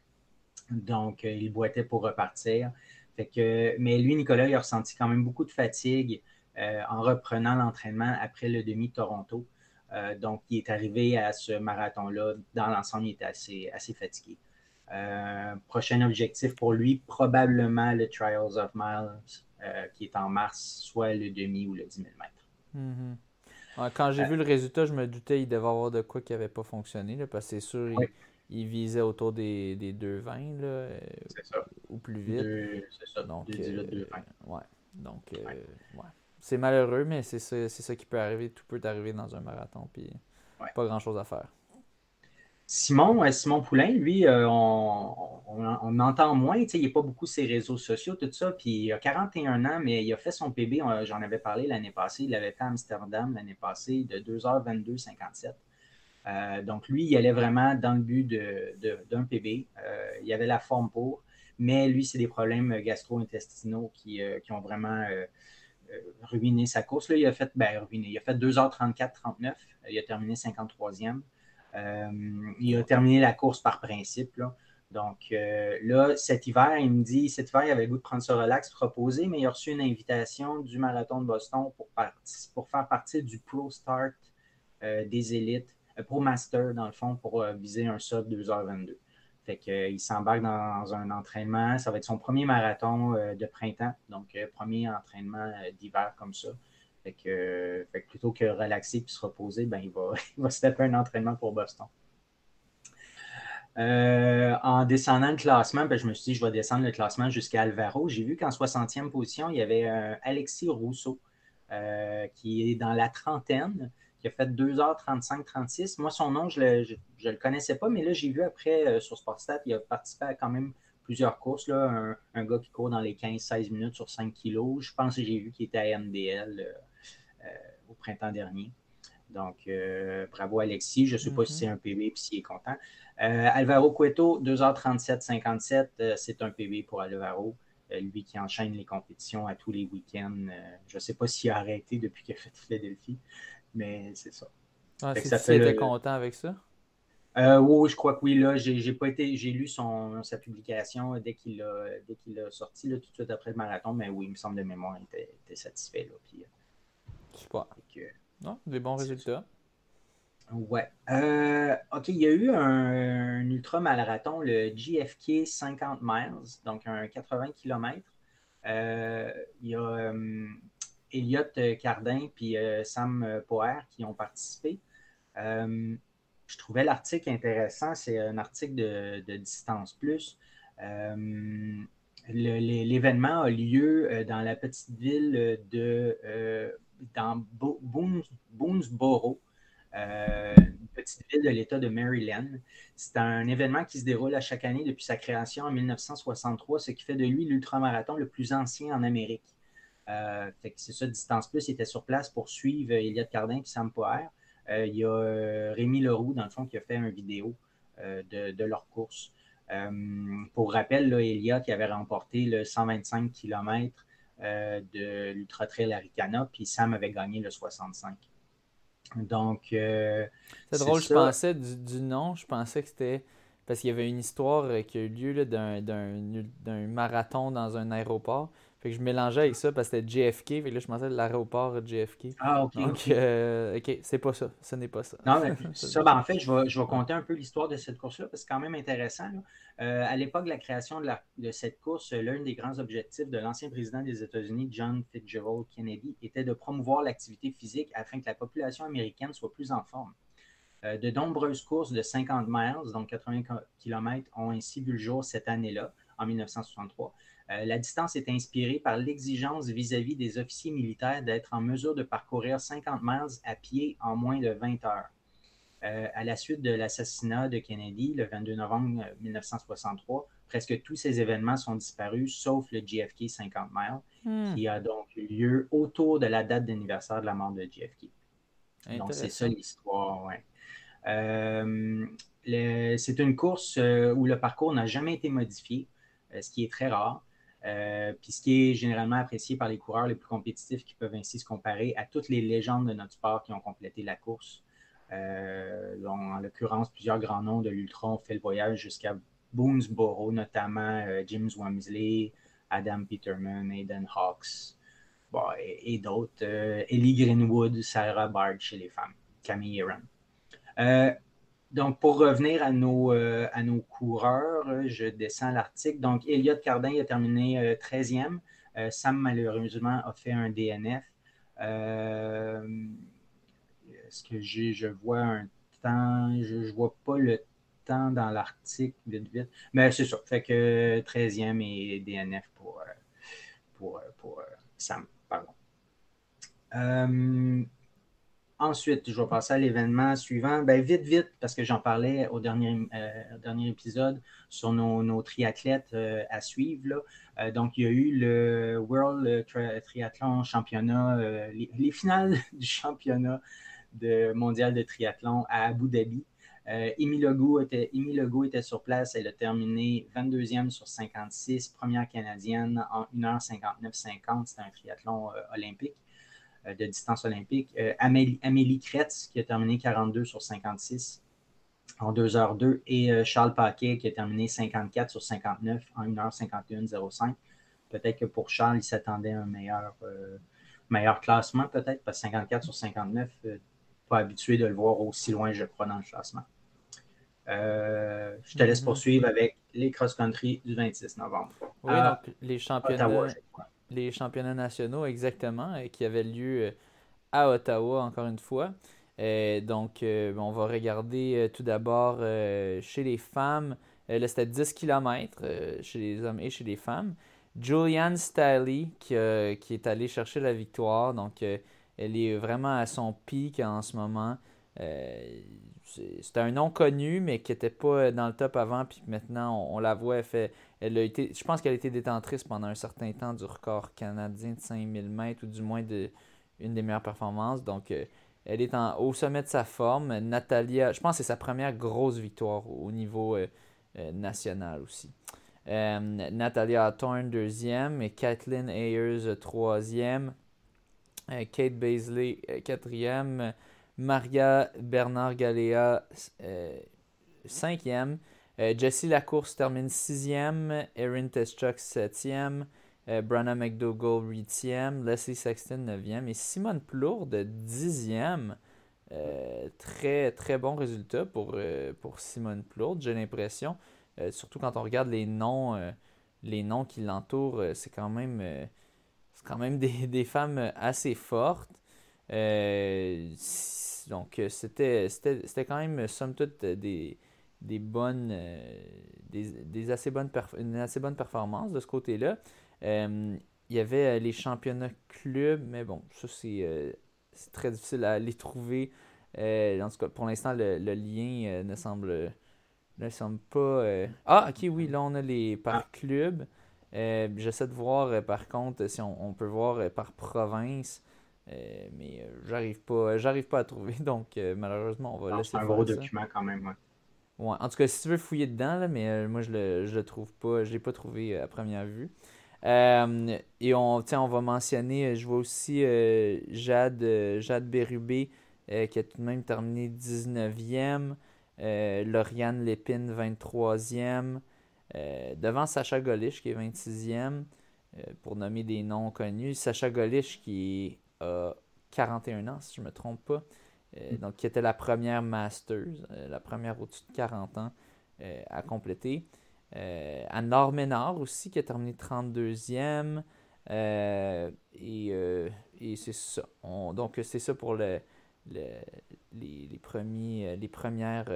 Donc, il boitait pour repartir. Fait que, mais lui, Nicolas, il a ressenti quand même beaucoup de fatigue. Euh, en reprenant l'entraînement après le demi Toronto. Euh, donc, il est arrivé à ce marathon-là. Dans l'ensemble, il était assez, assez fatigué. Euh, prochain objectif pour lui, probablement le Trials of Miles, qui est en mars, soit le demi ou le 10 000 mètres. Mm-hmm. quand j'ai vu le résultat, je me doutais qu'il devait avoir de quoi qui n'avait pas fonctionné, parce que c'est sûr, il, visait autour des, des 2,20 là, ou plus vite. C'est ça, donc, 2,18, ouais. Donc, ouais c'est malheureux, mais c'est ça, ça, qui peut arriver. Tout peut arriver dans un marathon, puis pas grand-chose à faire. Simon, euh, Simon Poulain, lui, euh, on, entend moins, il n'est pas beaucoup ses réseaux sociaux, tout ça, puis il a 41 ans, mais il a fait son PB, j'en avais parlé l'année passée, il l'avait fait à Amsterdam l'année passée de 2h22-57. Euh, donc lui, il allait vraiment dans le but d'un PB. il avait la forme pour, mais lui, c'est des problèmes gastro-intestinaux qui, qui, ont vraiment euh, ruiné sa course. Là, il a fait, ben, ruiné, il a fait 2h34-39. Il a terminé 53e. Euh, il a terminé la course par principe. Donc euh, là, cet hiver, il me dit, cet hiver, il avait le goût de prendre ce relax, reposer, mais il a reçu une invitation du marathon de Boston pour, pour faire partie du Pro Start des élites, Pro Master, dans le fond, pour viser un sub 2h22. Fait qu'il euh, s'embarque dans un entraînement. Ça va être son premier marathon euh, de printemps, donc euh, premier entraînement d'hiver comme ça. Fait que, plutôt que relaxer puis se reposer, ben, il, va, [LAUGHS] il va se taper un entraînement pour Boston. en descendant le classement, ben, je me suis dit, je vais descendre le classement jusqu'à Alvaro. J'ai vu qu'en 60e position, il y avait Alexis Rousseau, qui est dans la trentaine qui a fait 2h35-36. Moi, son nom, je ne le, connaissais pas, mais là, j'ai vu après euh, sur Sportstat, il a participé à quand même plusieurs courses. Là, un, gars qui court dans les 15-16 minutes sur 5 kilos. Je pense que j'ai vu qu'il était à MDL euh, euh, au printemps dernier. Donc, bravo Alexis. Je ne sais pas si mm-hmm. c'est un PB et s'il est content. Alvaro Cueto, 2h37-57, c'est un PB pour Alvaro. lui qui enchaîne les compétitions à tous les week-ends. je ne sais pas s'il a arrêté depuis qu'il a fait Philadelphie, mais c'est ça. Ah, ça fait content avec ça? Euh, oui, je crois que oui. Là, j'ai, pas été, j'ai lu son, sa publication dès qu'il a, dès qu'il a sorti tout de suite après le marathon, mais oui, il me semble de mémoire, il était, satisfait. Là, puis, euh, Super. non, des bons résultats. Ouais. Euh, OK, il y a eu un, ultra marathon, le GFK 50 miles, donc un 80 km. il y a Elliott euh, Cardin puis euh, Sam euh, Poher qui ont participé. je trouvais l'article intéressant. C'est un article de, Distance Plus. L'événement a lieu dans la petite ville de Boonesboro, une petite ville de l'État de Maryland. C'est un événement qui se déroule à chaque année depuis sa création en 1963, ce qui fait de lui l'ultramarathon le plus ancien en Amérique. Euh, c'est ça, Distance Plus était sur place pour suivre Eliott Cardin et Sam Poher. Euh, il y a euh, Rémi Leroux, dans le fond, qui a fait une vidéo de, leur course. pour rappel, là, qui avait remporté le 125 km de l'Ultra Trail Aricana, puis Sam avait gagné le 65. Donc. c'est drôle, je pensais du, nom, je pensais que c'était. Parce qu'il y avait une histoire qui a eu lieu d'un marathon dans un aéroport. Fait que je mélangeais avec ça parce que c'était JFK. Fait que là, je pensais de l'aéroport JFK. Ah, OK. Donc, euh, OK, c'est pas ça. Ce n'est pas ça. Non, mais [LAUGHS] ça, ben, en fait, je vais, je vais compter un peu l'histoire de cette course-là parce que c'est quand même intéressant. Euh, à l'époque de la création de, la, de cette course, l'un des grands objectifs de l'ancien président des États-Unis, John Fitzgerald Kennedy, était de promouvoir l'activité physique afin que la population américaine soit plus en forme. Euh, de nombreuses courses de 50 miles, donc 80 km, ont ainsi vu le jour cette année-là en 1963. La distance est inspirée par l'exigence vis-à-vis des officiers militaires d'être en mesure de parcourir 50 miles à pied en moins de 20 heures. à la suite de l'assassinat de Kennedy le 22 novembre 1963, presque tous ces événements sont disparus, sauf le JFK 50 miles, hmm. qui a donc eu lieu autour de la date d'anniversaire de la mort de JFK. Donc, c'est ça l'histoire, ouais. Euh, c'est une course euh, où le parcours n'a jamais été modifié, euh, ce qui est très rare. Puis ce qui est généralement apprécié par les coureurs les plus compétitifs qui peuvent ainsi se comparer à toutes les légendes de notre sport qui ont complété la course. en l'occurrence, plusieurs grands noms de l'ultra ont fait le voyage jusqu'à Boonesboro, notamment James Wamsley, Adam Peterman, Aiden Hawks, et, d'autres. Ellie Greenwood, Sarah Bard chez les femmes, Camille Aaron. Euh, donc, pour revenir à nos, euh, à nos coureurs, je descends l'article. Donc, Elliott Cardin a terminé 13e. Euh, Sam, malheureusement, a fait un DNF. Est-ce que je vois un temps, je ne vois pas le temps dans l'article, vite, vite. Mais c'est ça. Fait que 13e et DNF pour, pour, pour Sam. Pardon. Ensuite, je vais passer à l'événement suivant. Ben, vite, vite, parce que j'en parlais au dernier, euh, dernier épisode sur nos, triathlètes euh, à suivre. Euh, donc, il y a eu le World Triathlon Championnat, les, finales [LAUGHS] du championnat de, mondial de triathlon à Abu Dhabi. Amy Legault, était, était sur place. Elle a terminé 22e sur 56, première canadienne en 1h59-50. C'était un triathlon olympique. Euh, de distance olympique. Euh, Amélie, Amélie, Kretz, qui a terminé 42 sur 56 en 2h02, et euh, Charles Paquet, qui a terminé 54 sur 59 en 1h51-05. Peut-être que pour Charles, il s'attendait à un meilleur, meilleur classement, peut-être, parce que 54 sur 59, pas habitué de le voir aussi loin, je crois, dans le classement. je te laisse mm-hmm. poursuivre avec les cross-country du 26 novembre. Oui, donc les championnats les championnats nationaux exactement, et qui avaient lieu euh, à Ottawa, encore une fois. Euh, donc, euh, on va regarder tout d'abord chez les femmes. là, c'était 10 km chez les hommes et chez les femmes. Julianne Staley qui, qui est allée chercher la victoire. Donc, elle est vraiment à son pic en ce moment. C'était un nom connu, mais qui n'était pas dans le top avant. Puis maintenant, on, la voit, elle fait, elle a été, je pense qu'elle a été détentrice pendant un certain temps du record canadien de 5000 mètres, ou du moins de une des meilleures performances. Donc, euh, elle est au sommet de sa forme. Natalia, je pense que c'est sa première grosse victoire au niveau euh, euh, national aussi. Natalia Thorne, deuxième, et Kathleen Ayers, troisième. Kate Baisley, quatrième. Maria Bernard Galea, cinquième. Euh, Jessie Lacourse termine sixième, Erin Teschuk septième, euh, Brana McDougall huitième, Leslie Sexton neuvième et Simone Plourde dixième. Euh, très très bon résultat pour, pour Simone Plourde, j'ai l'impression. surtout quand on regarde les noms, les noms qui l'entourent, c'est quand même, c'est quand même [LAUGHS] des, des, femmes assez fortes. donc c'était, c'était quand même somme toute des, des bonnes, euh, des, assez bonnes une assez bonne performance de ce côté-là. Euh, il y avait euh, les championnats clubs, mais bon, ça c'est très difficile à les trouver. en tout cas, pour l'instant, le, lien ne semble ne semble pas. Ah, ok, oui, là on a les par ah. club. J'essaie de voir par contre si on, peut voir par province. mais j'arrive pas j'arrive pas à trouver [LAUGHS] donc malheureusement on va laisser c'est un gros document quand même en tout cas, si tu veux fouiller dedans, mais euh, moi je le, le trouve pas, je l'ai pas trouvé euh, à première vue. Euh, et on, on va mentionner, je vois aussi Jade, Jade Bérubé qui a tout de même terminé 19e. Lauriane Lépine, 23e. devant Sacha Golish qui est 26e. pour nommer des noms connus. Sacha Golish qui a 41 ans, si je ne me trompe pas. Euh, donc qui était la première Masters, euh, la première au-dessus de 40 ans euh, à compléter. Anne Ménard aussi, qui a terminé 32e. et, c'est ça. donc, c'est ça pour le, les, premiers, les, premières,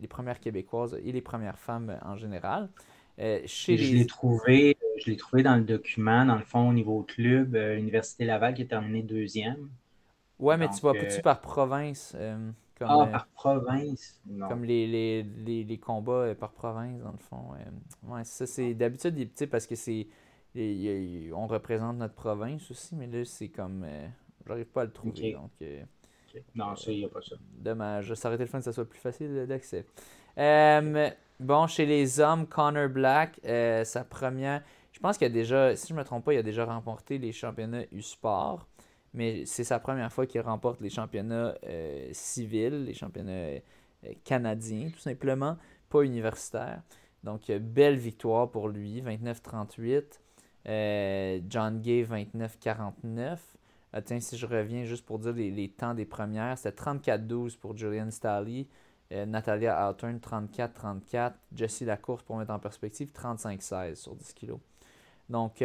les premières Québécoises et les premières femmes en général. chez je l'ai trouvé, je l'ai trouvé dans le document, dans le fond, au niveau club, Université Laval qui a terminé deuxième. Ouais, mais tu vois, tu par province. Comme, ah, par province? Non. Comme les, les, les, les combats par province, dans le fond. ouais, ça, c'est d'habitude, parce que c'est on représente notre province aussi, mais là, c'est comme. Euh, j'arrive pas à le trouver. Donc, euh, Non, ça, il n'y a pas ça. Dommage. Ça aurait été le fun que ça soit plus facile d'accès. bon, chez les hommes, Connor Black, euh, sa première. Je pense qu'il a déjà, si je ne me trompe pas, il a déjà remporté les championnats U-Sport, mais c'est sa première fois qu'il remporte les championnats civils, les championnats canadiens, tout simplement, pas universitaires. Donc, belle victoire pour lui, 29-38. Euh, John Gay, 29-49. Ah, tiens, si je reviens juste pour dire les, temps des premières, c'était 34-12 pour Julian Staley, euh, Natalia Alturn 34-34, Jessie Lacourse pour mettre en perspective 35-16 sur 10 kg. Donc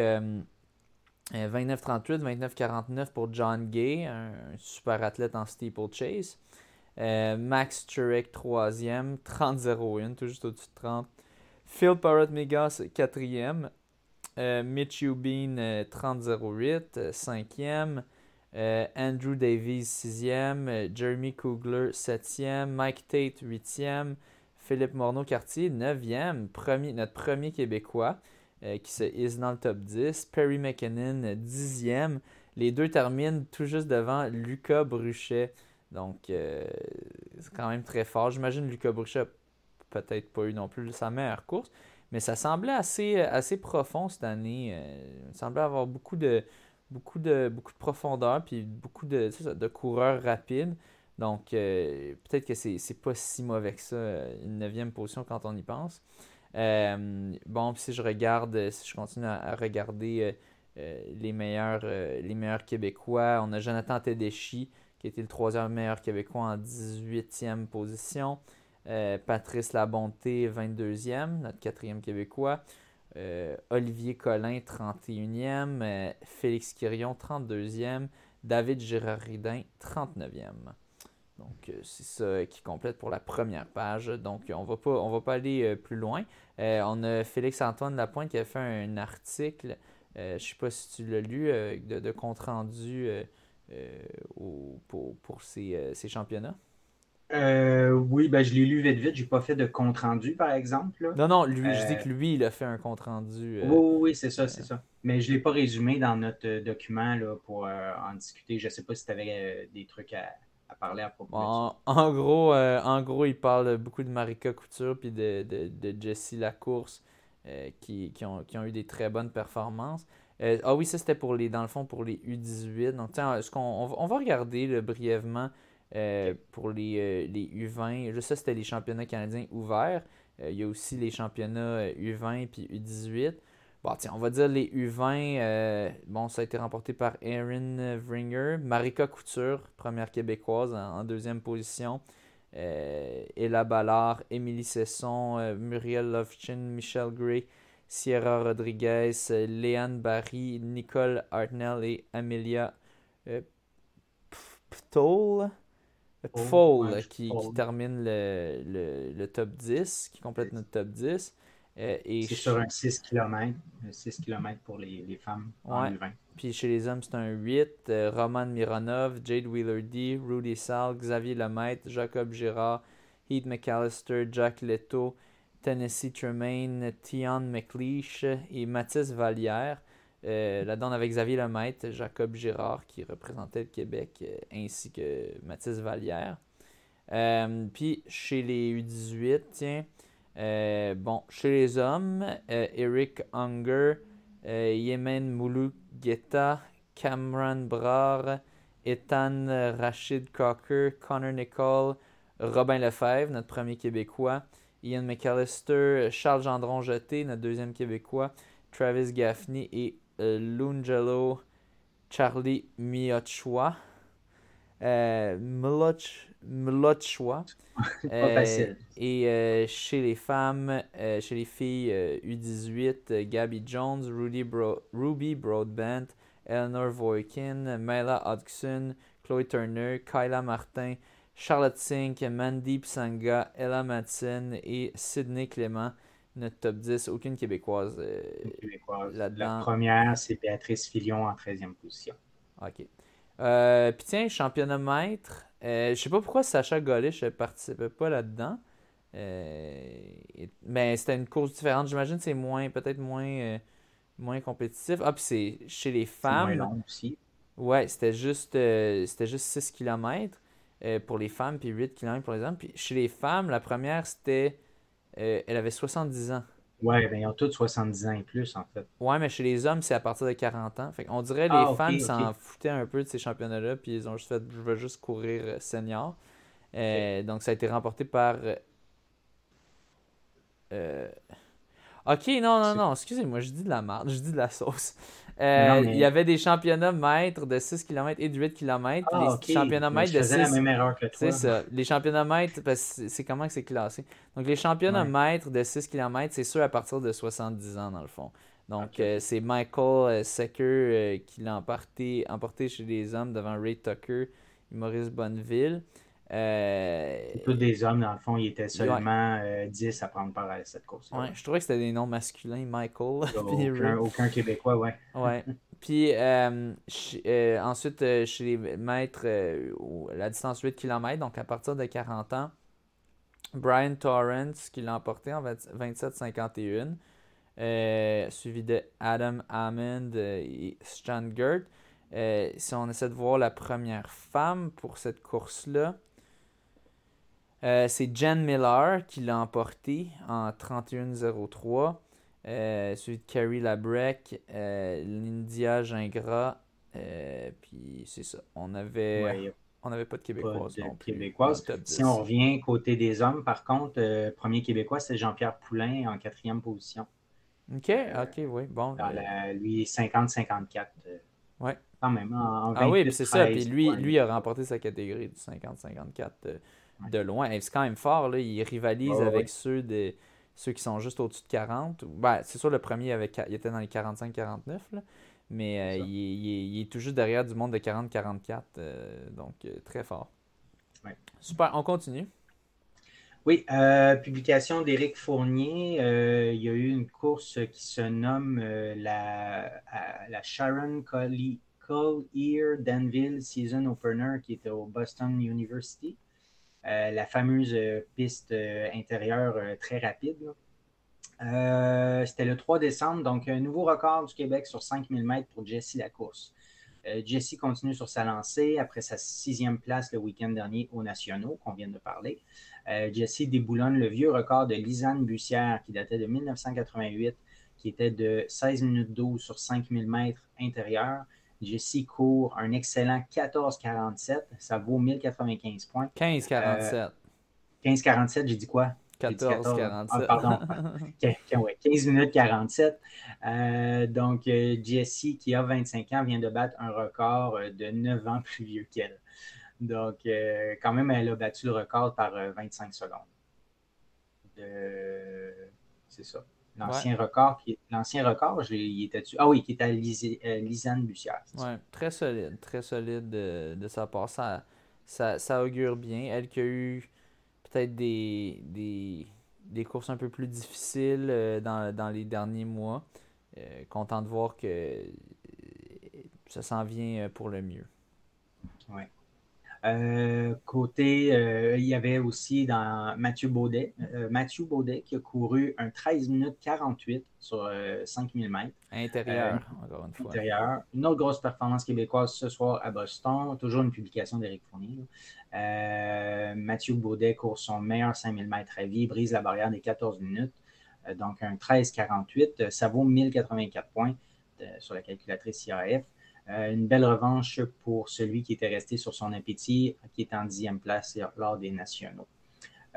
29-38, euh, 29-49 pour John Gay, un, super athlète en steeplechase. Max Turek 3e, 30-01, tout juste au-dessus de 30. Phil Parrott-Megas 4e, euh, Mitch Bean, 30-08, 5e. Andrew Davies, 6e. Jeremy Kugler, 7e. Mike Tate, 8e. Philippe Morneau-Cartier, 9e. Premier, notre premier Québécois euh, qui se hisse dans le top 10. Perry McKinnon, 10e. Les deux terminent tout juste devant Lucas Bruchet. Donc, euh, c'est quand même très fort. J'imagine Lucas Bruchet peut-être pas eu non plus sa meilleure course. Mais ça semblait assez, euh, assez profond cette année. Il semblait avoir beaucoup de, beaucoup de, beaucoup de profondeur puis beaucoup de, de coureurs rapides. Donc, peut-être que c'est, c'est pas si mauvais que ça, une neuvième position quand on y pense. Bon, puis si je regarde, si je continue à, regarder les, meilleurs, les meilleurs Québécois, on a Jonathan Tedeschi, qui était le troisième meilleur Québécois en 18e position. Euh, Patrice Labonté, 22e, notre quatrième Québécois. Euh, Olivier Collin, 31e. Euh, Félix Quirion, 32e. David Girardin, 39e. Donc, c'est ça qui complète pour la première page. Donc, on va pas, on va pas aller plus loin. on a Félix-Antoine Lapointe qui a fait un article, je ne sais pas si tu l'as lu, de, compte rendu pour, pour ces championnats? Euh, oui, ben, je l'ai lu vite vite. J'ai pas fait de compte rendu, par exemple. Non, non, lui, je dis que lui, il a fait un compte rendu. Euh, oui, oui, c'est ça, c'est ça. Mais je ne l'ai pas résumé dans notre document là, pour euh, en discuter. Je ne sais pas si tu avais des trucs à, parler à propos. en, gros, en gros, il parle beaucoup de Marika Couture puis de, de, de Jessie Lacourse qui, qui, ont, qui ont eu des très bonnes performances. ah oui, ça c'était pour les, dans le fond, pour les U18. Donc, tiens, ce qu'on, on, va regarder brièvement euh, pour les, euh, les, U20. Juste ça, c'était les championnats canadiens ouverts. Euh, il y a aussi les championnats U20 puis U18. Bon, tiens, on va dire les U20. bon, ça a été remporté par Erin Vringer. Marika Couture, première québécoise en, deuxième position. Ella Ballard, Émilie Cesson, Muriel Lovchin, Michelle Gray, Sierra Rodriguez, Léane Barry, Nicole Hartnell et Amelia Ptol. Fall oh, qui, termine le, le, top 10, qui complète notre top 10. Euh, c'est sur un 6 km, 6 km pour les, les femmes en 20. Puis chez les hommes, c'est un 8. Euh, Roman Mironov, Jade Wheeler-D, Rudy Sal, Xavier Lemaitre, Jacob Girard, Heath McAllister, Jack Leto, Tennessee Tremaine, Tion McLeish et Mathis Vallière. Euh, là-dedans, on avait Xavier Lemaitre, Jacob Girard qui représentait le Québec, euh, ainsi que Mathis Vallière. Euh, puis chez les U18, tiens, bon, chez les hommes, Eric Unger, Yemen Moulou Cameron Brar, Ethan Rachid Cocker, Connor Nicole, Robin Lefebvre, notre premier Québécois, Ian McAllister, Charles Gendron Jeté, notre deuxième Québécois, Travis Gaffney et euh, Lungelo Charlie Miochwa. Euh, Mlochwa. [LAUGHS] Euh, et chez les femmes, chez les filles U18, Gabby Jones, Rudy Ruby Broadbent, Eleanor Voikin, Mela Hodgson, Chloe Turner, Kyla Martin, Charlotte Sink, Mandy Psanga, Ella Madsen et Sydney Clément. notre top 10, aucune Québécoise, euh, Québécoise. La première, c'est Béatrice Filion en 13e position. OK. Euh, Puis tiens, championnat maître. Euh, je sais pas pourquoi Sacha Golish ne participait pas là-dedans. mais c'était une course différente. J'imagine que c'est moins, peut-être moins, moins compétitif. Ah, puis c'est chez les femmes. Moins long aussi. Ouais, c'était juste, c'était juste 6 km pour les femmes, puis 8 km pour les hommes. Puis chez les femmes, la première, c'était euh, elle avait 70 ans. Ouais, ben ils ont toutes 70 ans et plus, en fait. Ouais, mais chez les hommes, c'est à partir de 40 ans. Fait on dirait que les ah, fans s'en foutaient un peu de ces championnats-là, puis ils ont juste fait je veux juste courir euh, senior. Euh, donc ça a été remporté par. Ok, non, non, non, excusez-moi, je dis de la merde, je dis de la sauce. Euh, il y avait des championnats maîtres de 6 km et de 8 km. Ah, les championnats maîtres de 6 la même erreur que toi. C'est ça. Les championnats maîtres, c'est comment que c'est classé? Donc, les championnats maîtres de 6 km, c'est sûr à partir de 70 ans, dans le fond. Donc, euh, c'est Michael euh, Secker qui l'a emporté, emporté chez les hommes devant Ray Tucker et Maurice Bonneville. Euh, Tous des hommes, dans le fond, il était seulement 10 euh, à prendre part à cette course. Ouais, je trouvais que c'était des noms masculins, Michael. [LAUGHS] Aucun, aucun, Québécois, ouais. ouais. [LAUGHS] Puis euh, ensuite, chez les maîtres, la distance 8 km, donc à partir de 40 ans, Brian Torrance qui l'a emporté en 27-51, suivi de Adam Hammond et Stan Gert. si on essaie de voir la première femme pour cette course-là, euh, c'est Jen Miller qui l'a emporté en 31-03. Euh, celui de Carrie Labrec, euh, Lindia Gingras. Euh, puis c'est ça. On avait. on n'avait pas de Québécoise. Québécoise. Si on revient côté des hommes, par contre, premier Québécois, c'est Jean-Pierre Poulain en quatrième position. OK, OK, oui. Bon. lui, 50-54. ouais. Quand même. ah oui, c'est ça. Puis lui, lui a remporté sa catégorie du 50-54 de loin. C'est quand même fort. Là. Il rivalise avec ceux, qui sont juste au-dessus de 40. Ben, c'est sûr, le premier avait, il était dans les 45-49. Mais euh, il, est tout juste derrière du monde de 40-44. Euh, donc, euh, très fort. Super. On continue. Oui, publication d'Éric Fournier. il y a eu une course qui se nomme la, la Sharon Collier Danville Season Opener qui était au Boston University. Euh, la fameuse euh, piste euh, intérieure très rapide. C'était le 3 décembre, donc un nouveau record du Québec sur 5000 mètres pour Jessie Lacourse. Jessie continue sur sa lancée après sa sixième place le week-end dernier aux Nationaux, qu'on vient de parler. Jessie déboulonne le vieux record de Lisanne Bussière qui datait de 1988, qui était de 16 minutes 12 sur 5000 mètres intérieurs. Jessie court un excellent 14,47. Ça vaut 1095 points. 15,47. 15,47, euh, j'ai dit quoi? 14,47. Ah, pardon. [LAUGHS] 15 minutes 47. Euh, donc, euh, Jessie, qui a 25 ans, vient de battre un record de 9 ans plus vieux qu'elle. Donc, quand même, elle a battu le record par 25 secondes. C'est ça. L'ancien record, l'ancien record, je il était Ah oui, qui était à euh, Lisanne Bussière. Oui, très solide, très solide de, sa part. Ça, ça, augure bien. Elle qui a eu peut-être des, des, courses un peu plus difficiles euh, dans, les derniers mois. Euh, content de voir que ça s'en vient pour le mieux. Oui. Euh, côté, euh, il y avait aussi dans Mathieu Baudet, euh, Mathieu Baudet qui a couru un 13 minutes 48 sur 5000 mètres. Intérieur, encore une fois. Intérieur. Une autre grosse performance québécoise ce soir à Boston. Toujours une publication d'Éric Fournier. Mathieu Baudet court son meilleur 5000 mètres à vie, brise la barrière des 14 minutes. donc un 13-48. Ça vaut 1084 points sur la calculatrice IAF. Euh, une belle revanche pour celui qui était resté sur son appétit, qui est en dixième place lors des nationaux.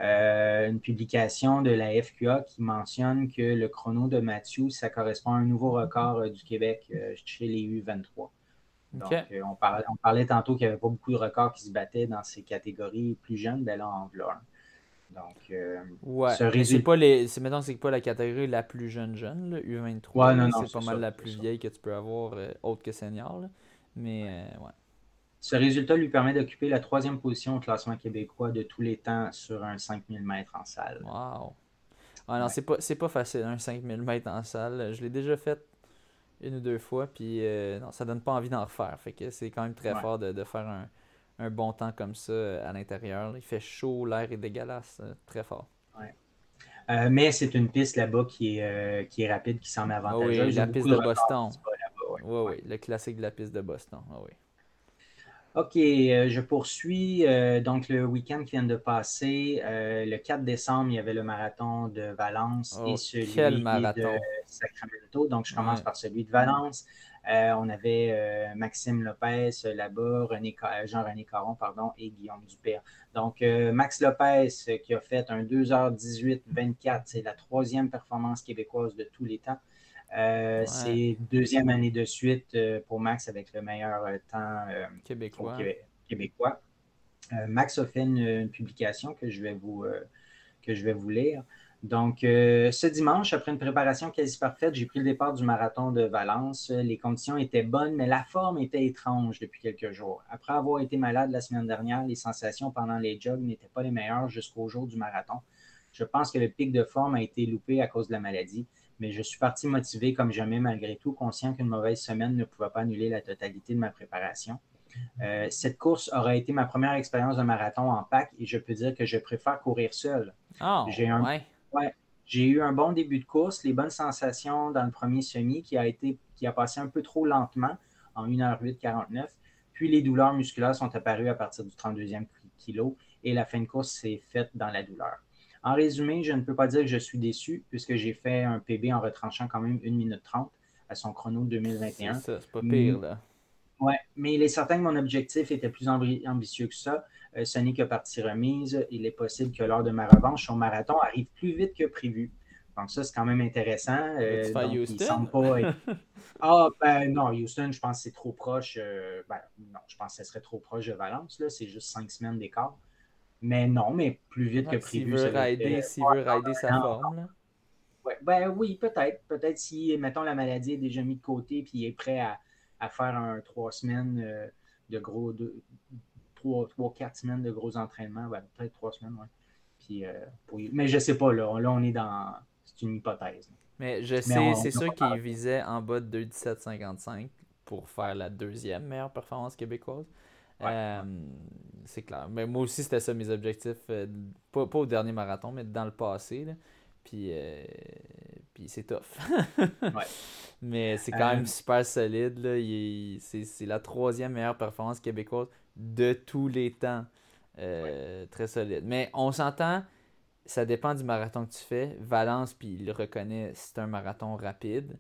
Euh, une publication de la FQA qui mentionne que le chrono de Mathieu, ça correspond à un nouveau record euh, du Québec chez les U23. Donc, on, parlait, tantôt qu'il n'y avait pas beaucoup de records qui se battaient dans ces catégories plus jeunes, ben là, en voilà donc, euh, ouais, c'est pas les. C'est maintenant c'est pas la catégorie la plus jeune jeune, là, U23. c'est pas mal la plus vieille que tu peux avoir euh, autre que senior. Mais euh, ouais. Ce résultat lui permet d'occuper la troisième position au classement québécois de tous les temps sur un 5000 mètres en salle. Wow. Ah non, c'est pas, pas facile, un 5000 mètres en salle. Je l'ai déjà fait une ou deux fois, puis euh, non, ça donne pas envie d'en refaire. Fait que c'est quand même très fort de, faire un, un, bon temps comme ça euh, à l'intérieur. Il fait chaud, l'air est dégueulasse, euh, très fort. mais c'est une piste là-bas qui, est, qui est rapide, qui semble avantageuse. oui, la piste de, Boston. Oui, oui, le classique de la piste de Boston. oui. OK, euh, je poursuis. Euh, donc, le week-end qui vient de passer, euh, le 4 décembre, il y avait le marathon de Valence et oh, celui de Sacramento. Donc, je commence par celui de Valence. On avait Maxime Lopez là-bas, Jean-René Caron, pardon, et Guillaume Dupère. Donc, Max Lopez qui a fait un 2h18-24, c'est la troisième performance québécoise de tous les temps. Euh, c'est deuxième année de suite euh, pour Max avec le meilleur euh, temps québécois. québécois. Max a fait une, publication que je vais vous, que je vais vous lire. Donc, ce dimanche, après une préparation quasi parfaite, j'ai pris le départ du marathon de Valence. Les conditions étaient bonnes, mais la forme était étrange depuis quelques jours. Après avoir été malade la semaine dernière, les sensations pendant les jogs n'étaient pas les meilleures jusqu'au jour du marathon. Je pense que le pic de forme a été loupé à cause de la maladie mais je suis parti motivé comme jamais malgré tout, conscient qu'une mauvaise semaine ne pouvait pas annuler la totalité de ma préparation. Euh, cette course aura été ma première expérience de marathon en pack et je peux dire que je préfère courir seul. Oh, j'ai j'ai eu un bon début de course, les bonnes sensations dans le premier semi qui a, été, qui a passé un peu trop lentement en 1h08 49. Puis les douleurs musculaires sont apparues à partir du 32e kilo et la fin de course s'est faite dans la douleur. En résumé, je ne peux pas dire que je suis déçu puisque j'ai fait un PB en retranchant quand même 1 minute 30 à son chrono 2021. C'est ça, c'est pas pire là. Ouais, mais il est certain que mon objectif était plus ambitieux que ça. Euh, ce n'est que partie remise. Il est possible que lors de ma revanche, son marathon arrive plus vite que prévu. Donc ça, c'est quand même intéressant. Euh, Houston? [LAUGHS] ah, ben non, Houston, je pense que c'est trop proche. Euh, ben, non, je pense que ce serait trop proche de Valence. C'est juste cinq semaines d'écart. Mais non, mais plus vite que prévu. S'il veut rider, veut rider sa forme. Ouais, ben oui, peut-être. Peut-être si, mettons, la maladie est déjà mise de côté puis il est prêt à, à faire un trois semaines euh, de gros. De, trois, trois, quatre semaines de gros entraînements. Ben, peut-être trois semaines, oui. Puis, euh, Mais je sais pas, là, là, on est dans. C'est une hypothèse. Mais je sais, c'est sûr qu'il visait en bas de 2,1755 pour faire la deuxième meilleure performance québécoise. Euh, c'est clair. Mais moi aussi, c'était ça mes objectifs. Euh, pas, au dernier marathon, mais dans le passé. Puis, euh, puis c'est tough. [LAUGHS] Mais c'est quand même super solide. C'est la troisième meilleure performance québécoise de tous les temps. Très solide. Mais on s'entend, ça dépend du marathon que tu fais. Valence, puis il le reconnaît, c'est un marathon rapide.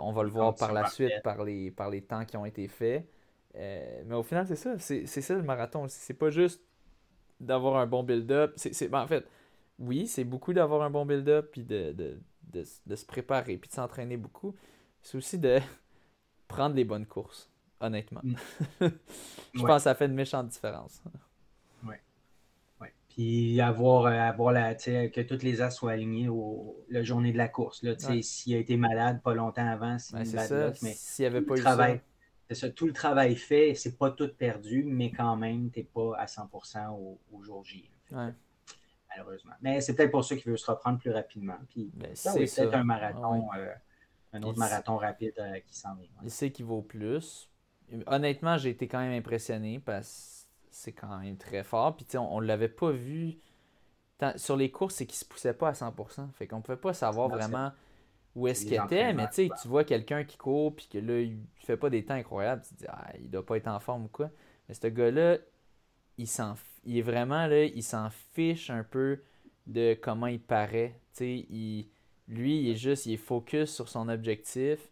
on va le voir par la suite par les, par les temps qui ont été faits. Euh, mais au final, c'est ça. C'est ça le marathon. C'est pas juste d'avoir un bon build-up. C'est ben, en fait, oui, c'est beaucoup d'avoir un bon build-up puis de, de, de, se préparer puis de s'entraîner beaucoup. C'est aussi de [LAUGHS] prendre les bonnes courses, honnêtement. Mm. [LAUGHS] Je pense que ça fait une méchante différence. Oui. Ouais. Puis avoir, euh, avoir la, que toutes les as soient alignées au, la journée de la course. S'il a été malade pas longtemps avant, c'est ben, ça. S'il n'y avait pas eu travail, tout le travail fait, c'est pas tout perdu, mais quand même, tu n'es pas à 100% au, jour J. Malheureusement. Mais c'est peut-être pour ceux qui veulent se reprendre plus rapidement. Puis, ben, c'est peut-être un marathon, euh, un autre marathon rapide euh, qui s'en vient. Il sait qu'il vaut plus. Honnêtement, j'ai été quand même impressionné parce que c'est quand même très fort. Puis, on, ne l'avait pas vu. sur les courses, c'est qu'il se poussait pas à 100%. Fait qu'on pouvait pas savoir vraiment où est-ce qu'il était, mais tu vois quelqu'un qui court puis que là, il fait pas des temps incroyables, tu te dis, ah, il doit pas être en forme ou quoi. Mais ce gars-là, il, s'en, il est vraiment là, il s'en fiche un peu de comment il paraît. il, lui, il est juste, il est focus sur son objectif,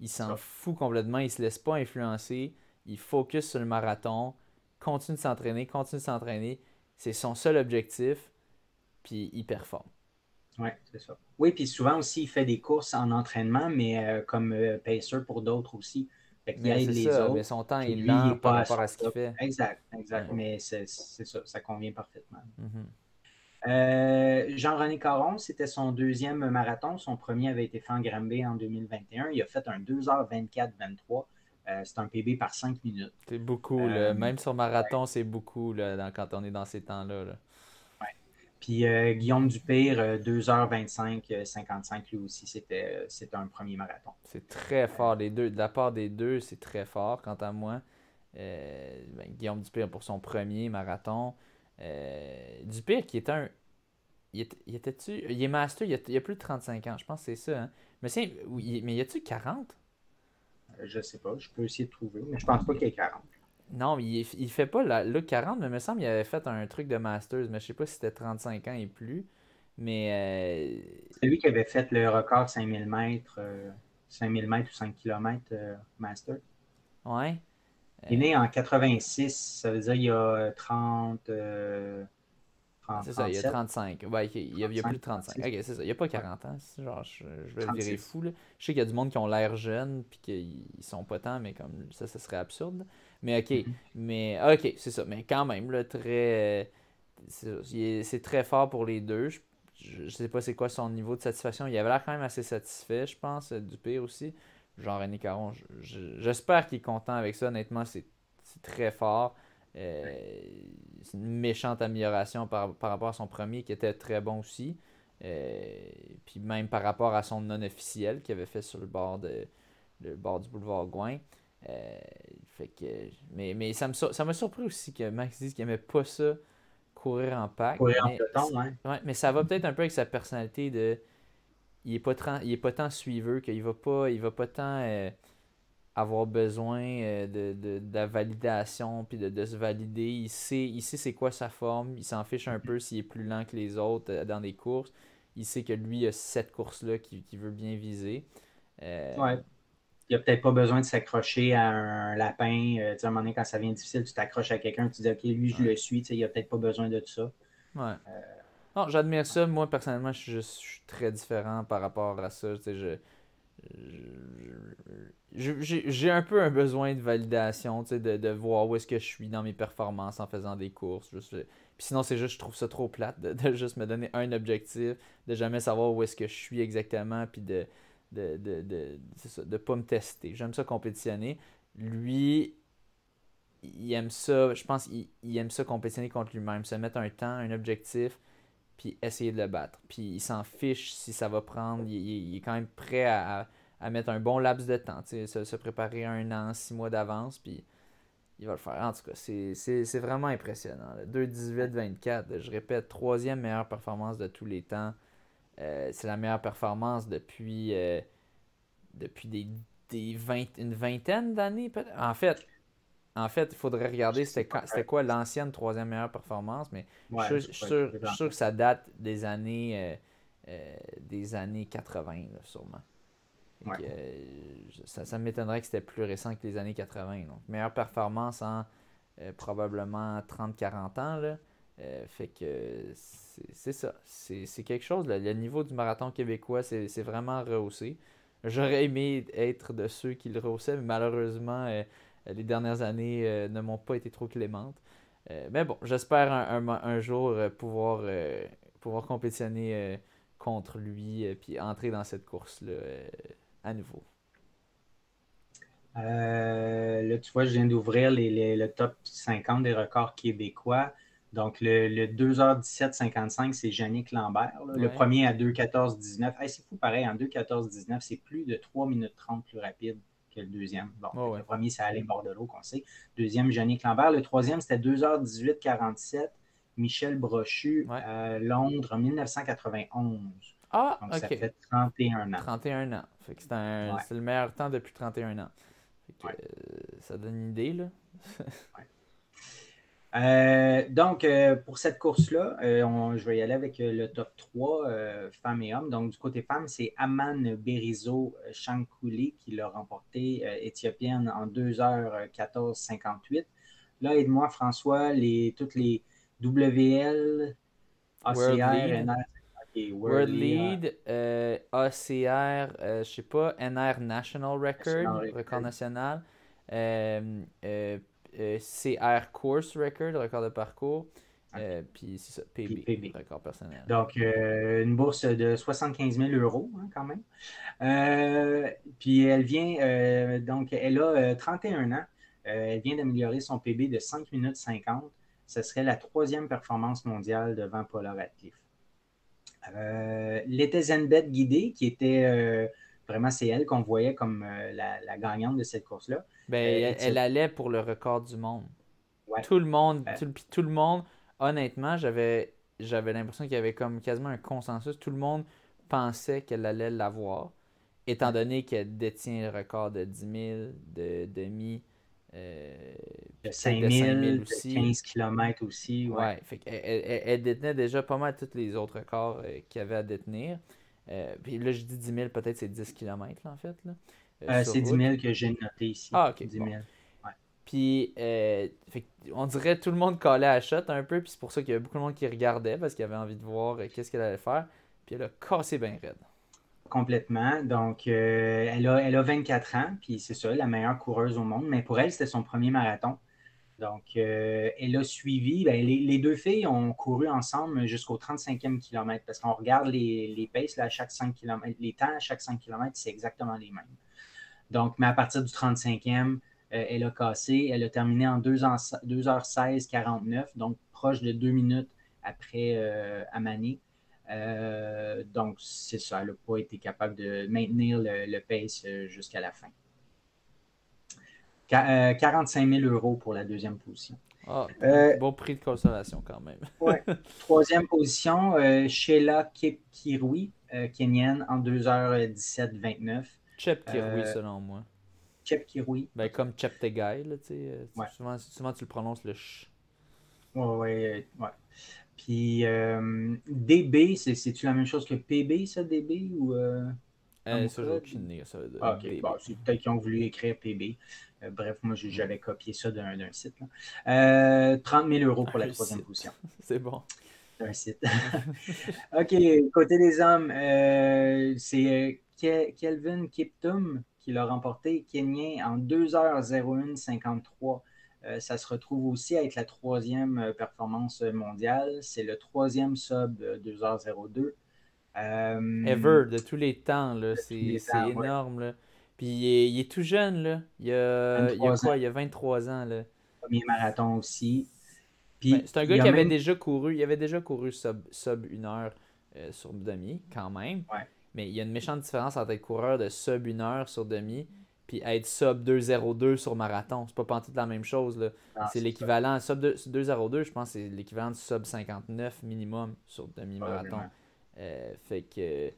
il s'en fout complètement, il se laisse pas influencer, il focus sur le marathon, continue de s'entraîner, continue de s'entraîner. C'est son seul objectif, puis il performe. Oui, c'est ça. Oui, puis souvent aussi, il fait des courses en entraînement, mais euh, comme euh, pacer pour d'autres aussi. Fait il aide les autres. Mais son temps est lent par rapport à ce qu'il fait. Exact, exact. Mais c'est ça, ça convient parfaitement. Mm-hmm. Euh, Jean-René Caron, c'était son deuxième marathon. Son premier avait été fait en Granby en 2021. Il a fait un 2h24-23. c'est un PB par 5 minutes. C'est beaucoup. Même sur marathon, c'est beaucoup là, quand on est dans ces temps-là. là Puis Guillaume Dupire, 2h25, 55, lui aussi, c'était un premier marathon. C'est très fort, les deux. De la part des deux, c'est très fort, quant à moi. Ben, Guillaume Dupire pour son premier marathon. Dupire qui est un il, était, il est master, il y a, plus de 35 ans, je pense que c'est ça. Hein? Mais, mais y a-tu 40 euh, Je sais pas, je peux essayer de trouver, mais je pense pas qu'il y ait 40. Non, il, il fait pas le 40, mais il me semble qu'il avait fait un truc de Masters, mais je sais pas si c'était 35 ans et plus. Mais. Euh, c'est lui qui avait fait le record 5000 mètres, 5000 euh, mètres ou 5 km Master. Ouais. Il est né en 86, ça veut dire il y a 30. C'est ça, il y a 35. Ouais, il y a, plus de 35. Ok, c'est ça. Il n'y a pas 40 ans. Genre, je, vais le virer fou. Là. Je sais qu'il y a du monde qui ont l'air jeunes puis qu'ils sont pas tant, mais comme ça, ça serait absurde. Mais ok. Mm-hmm. Mais ok, c'est ça. Mais quand même, là, très. C'est très fort pour les deux. Je, sais pas c'est quoi son niveau de satisfaction. Il avait l'air quand même assez satisfait, je pense, du pire aussi. Genre René Caron, j'espère qu'il est content avec ça. Honnêtement, c'est très fort. Euh, c'est une méchante amélioration par, rapport à son premier qui était très bon aussi. Euh, puis même par rapport à son non officiel qu'il avait fait sur le bord, de, le bord du boulevard Gouin. Euh, fait que, mais mais ça, me, ça m'a surpris aussi que Max dise qu'il n'aimait pas ça, courir en pack. Courir mais, en ouais. mais ça va peut-être un peu avec sa personnalité de. Il n'est pas, il est pas tant suiveux, qu'il va pas, il va pas tant avoir besoin euh, de, de, la validation puis de, se valider. Il sait, il sait c'est quoi sa forme. Il s'en fiche un peu s'il est plus lent que les autres euh, dans des courses. Il sait que lui a cette course-là qu'il veut bien viser. Euh... Ouais. Il n'a peut-être pas besoin de s'accrocher à un lapin. Euh, à un moment donné, quand ça vient difficile, tu t'accroches à quelqu'un, tu dis OK, lui, je le suis. Il a peut-être pas besoin de tout ça. Ouais. Non, j'admire ça. Moi, personnellement, je, je, suis très différent par rapport à ça. Je, j'ai un peu un besoin de validation, de, de voir où est-ce que je suis dans mes performances en faisant des courses. Juste, puis sinon, c'est juste, je trouve ça trop plate de, juste me donner un objectif, de jamais savoir où est-ce que je suis exactement, puis de de, de, de, pas me tester. J'aime ça compétitionner. Lui, il aime ça, je pense il aime ça compétitionner contre lui-même, se mettre un temps, un objectif, puis essayer de le battre. Puis il s'en fiche si ça va prendre. Il, est quand même prêt à, mettre un bon laps de temps, se, se préparer un an, six mois d'avance, puis il va le faire. En tout cas, c'est vraiment impressionnant. 2-18-24, je répète, troisième meilleure performance de tous les temps. Euh, c'est la meilleure performance depuis, euh, depuis des, des une vingtaine d'années. En fait, en fait, il faudrait regarder c'était quoi l'ancienne troisième meilleure performance, mais je, suis sûr, que ça date des années euh, des années 80, sûrement. Euh, ça, m'étonnerait que c'était plus récent que les années 80. Donc, meilleure performance en probablement 30-40 ans. Là. Fait que c'est ça. C'est quelque chose. Le niveau du marathon québécois, c'est vraiment rehaussé. J'aurais aimé être de ceux qui le rehaussaient, mais malheureusement, euh, les dernières années euh, ne m'ont pas été trop clémentes. Euh, mais bon, j'espère un, jour pouvoir, pouvoir compétitionner contre lui puis entrer dans cette course-là à nouveau. là, tu vois, je viens d'ouvrir le top 50 des records québécois. Donc, le, 2h17-55, c'est Yannick Lambert. Le premier à 2h14-19. c'est fou, pareil, en 2h14-19, c'est plus de 3 minutes 30 plus rapide que le deuxième. Bon, le premier, c'est Alain Bordelot, qu'on sait. Deuxième, Jannick Lambert. Le troisième, c'était 2h18-47, Michel Brochu, à Londres, en 1991. Ah, Donc, ça fait 31 ans. 31 ans. c'est le meilleur temps depuis 31 ans. Euh, ça donne une idée, là. Euh, donc, euh, pour cette course-là, euh, je vais y aller avec le top 3, femmes et hommes. Donc, du côté femmes, c'est Aman Berizo Shankouli qui l'a remporté, éthiopienne, en 2h14-58. Là, aide-moi, François, les, toutes les WL, ACR, NR. World, Lead, ACR, je sais pas, NR National Record, record national. Euh, CR Course Record, record de parcours. Euh, puis c'est ça, PB, record personnel. Donc, euh, une bourse de 75 000 euros, hein, quand même. puis elle vient, donc, elle a 31 ans. elle vient d'améliorer son PB de 5 minutes 50. Ce serait la troisième performance mondiale devant Paula Radcliffe. Euh, L'été Zenbet guidée, qui était euh, vraiment, c'est elle qu'on voyait comme euh, la, gagnante de cette course-là. Ben, elle, allait pour le record du monde. Tout le monde, tout, tout, le monde, honnêtement, j'avais j'avais l'impression qu'il y avait comme quasiment un consensus. Tout le monde pensait qu'elle allait l'avoir, étant donné qu'elle détient le record de 10 000, de demi. Euh, de 5 000, aussi. 15 km aussi. Ouais, elle, détenait déjà pas mal tous les autres records euh, qu'il y avait à détenir. Euh, puis là, je dis 10 000, peut-être c'est 10 km en fait. Là, c'est 10 000 que j'ai noté ici. Ah, ok. 10 000. Puis, on dirait tout le monde collait à shot un peu, puis c'est pour ça qu'il y avait beaucoup de monde qui regardait parce qu'il avait envie de voir qu'est-ce qu'elle allait faire. Puis elle a cassé bien raide. Complètement. Donc, euh, elle, a, elle a 24 ans, puis c'est ça, la meilleure coureuse au monde. Mais pour elle, c'était son premier marathon. Donc, euh, elle a suivi. Ben, les, deux filles ont couru ensemble jusqu'au 35e kilomètre parce qu'on regarde les, les paces à chaque 5 km. Les temps à chaque 5 km, c'est exactement les mêmes. Donc, mais à partir du 35e, euh, elle a cassé. Elle a terminé en 2h16, 49, donc proche de 2 minutes après Amani. Euh, donc, c'est ça, elle n'a pas été capable de maintenir le, pace euh, jusqu'à la fin. 45 000 euh, euros pour la deuxième position. Ah, bon prix de consommation quand même. [LAUGHS] Troisième position, Sheila Kirui, kenyenne, en 2h17-29. Chep Kirui, selon moi. Chep Kirui. Ben, comme Chep Tegai, tu sais. Souvent, souvent, tu le prononces le ch. Oui, ouais, ouais. Puis euh, DB, c'est-tu la même chose que PB, ça, DB ou. Euh, euh ça, j'ai aucune idée. Ça, ah, ok, bon, c'est peut-être qu'ils ont voulu écrire PB. Euh, bref, moi, j'avais copié ça d'un site. Là. 30 000 euros pour la troisième position. [LAUGHS] c'est bon. Un site. [LAUGHS] OK, côté des hommes, c'est Kelvin Kiptum qui l'a remporté, Kenyan, en 2h01 53. Euh, ça se retrouve aussi à être la troisième euh, performance mondiale. C'est le troisième sub 2h02. Euh, Ever, de tous les temps. C'est énorme. Puis il est, tout jeune. Là. Il, a, il a quoi? Il a 23 ans. Là. Premier marathon aussi. Ben, c'est un gars qui avait déjà couru. Il avait déjà couru sub, sub une heure sur demi, quand même. Mais il y a une méchante différence entre être coureur de sub une heure sur demi puis être sub 2.02 sur marathon. C'est pas pantoute la même chose. C'est l'équivalent. Sub 2.02, je pense c'est l'équivalent de sub 59 minimum sur demi-marathon. Euh, fait que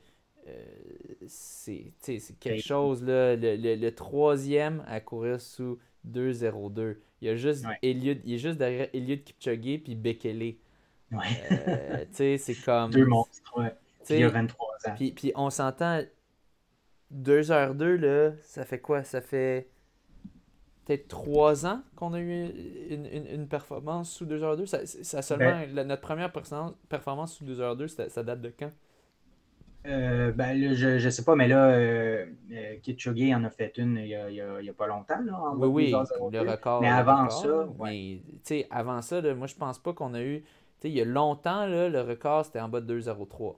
euh, c'est quelque chose. Là, le, troisième à courir sous 2.02. Il y a juste Eliud, il est juste derrière Eliud Kipchoge puis Bekele. Ouais. Euh, c'est [LAUGHS] comme. Deux monstres, ouais. Il y a 23 ans. Puis, puis on s'entend 2h02, là, ça fait quoi? Ça fait peut-être 3 ans qu'on a eu une, performance sous 2h02. Ça, ça seulement, ben- notre première performance sous 2h02, ça, date de quand? Euh, ben, je ne sais pas, mais là, euh, euh en a fait une il n'y a, pas longtemps. Là, oui, oui, le record. Mais avant ça, mais, avant ça, moi, je pense pas qu'on a eu. Il y a longtemps, là, le record, c'était en bas de 2,03.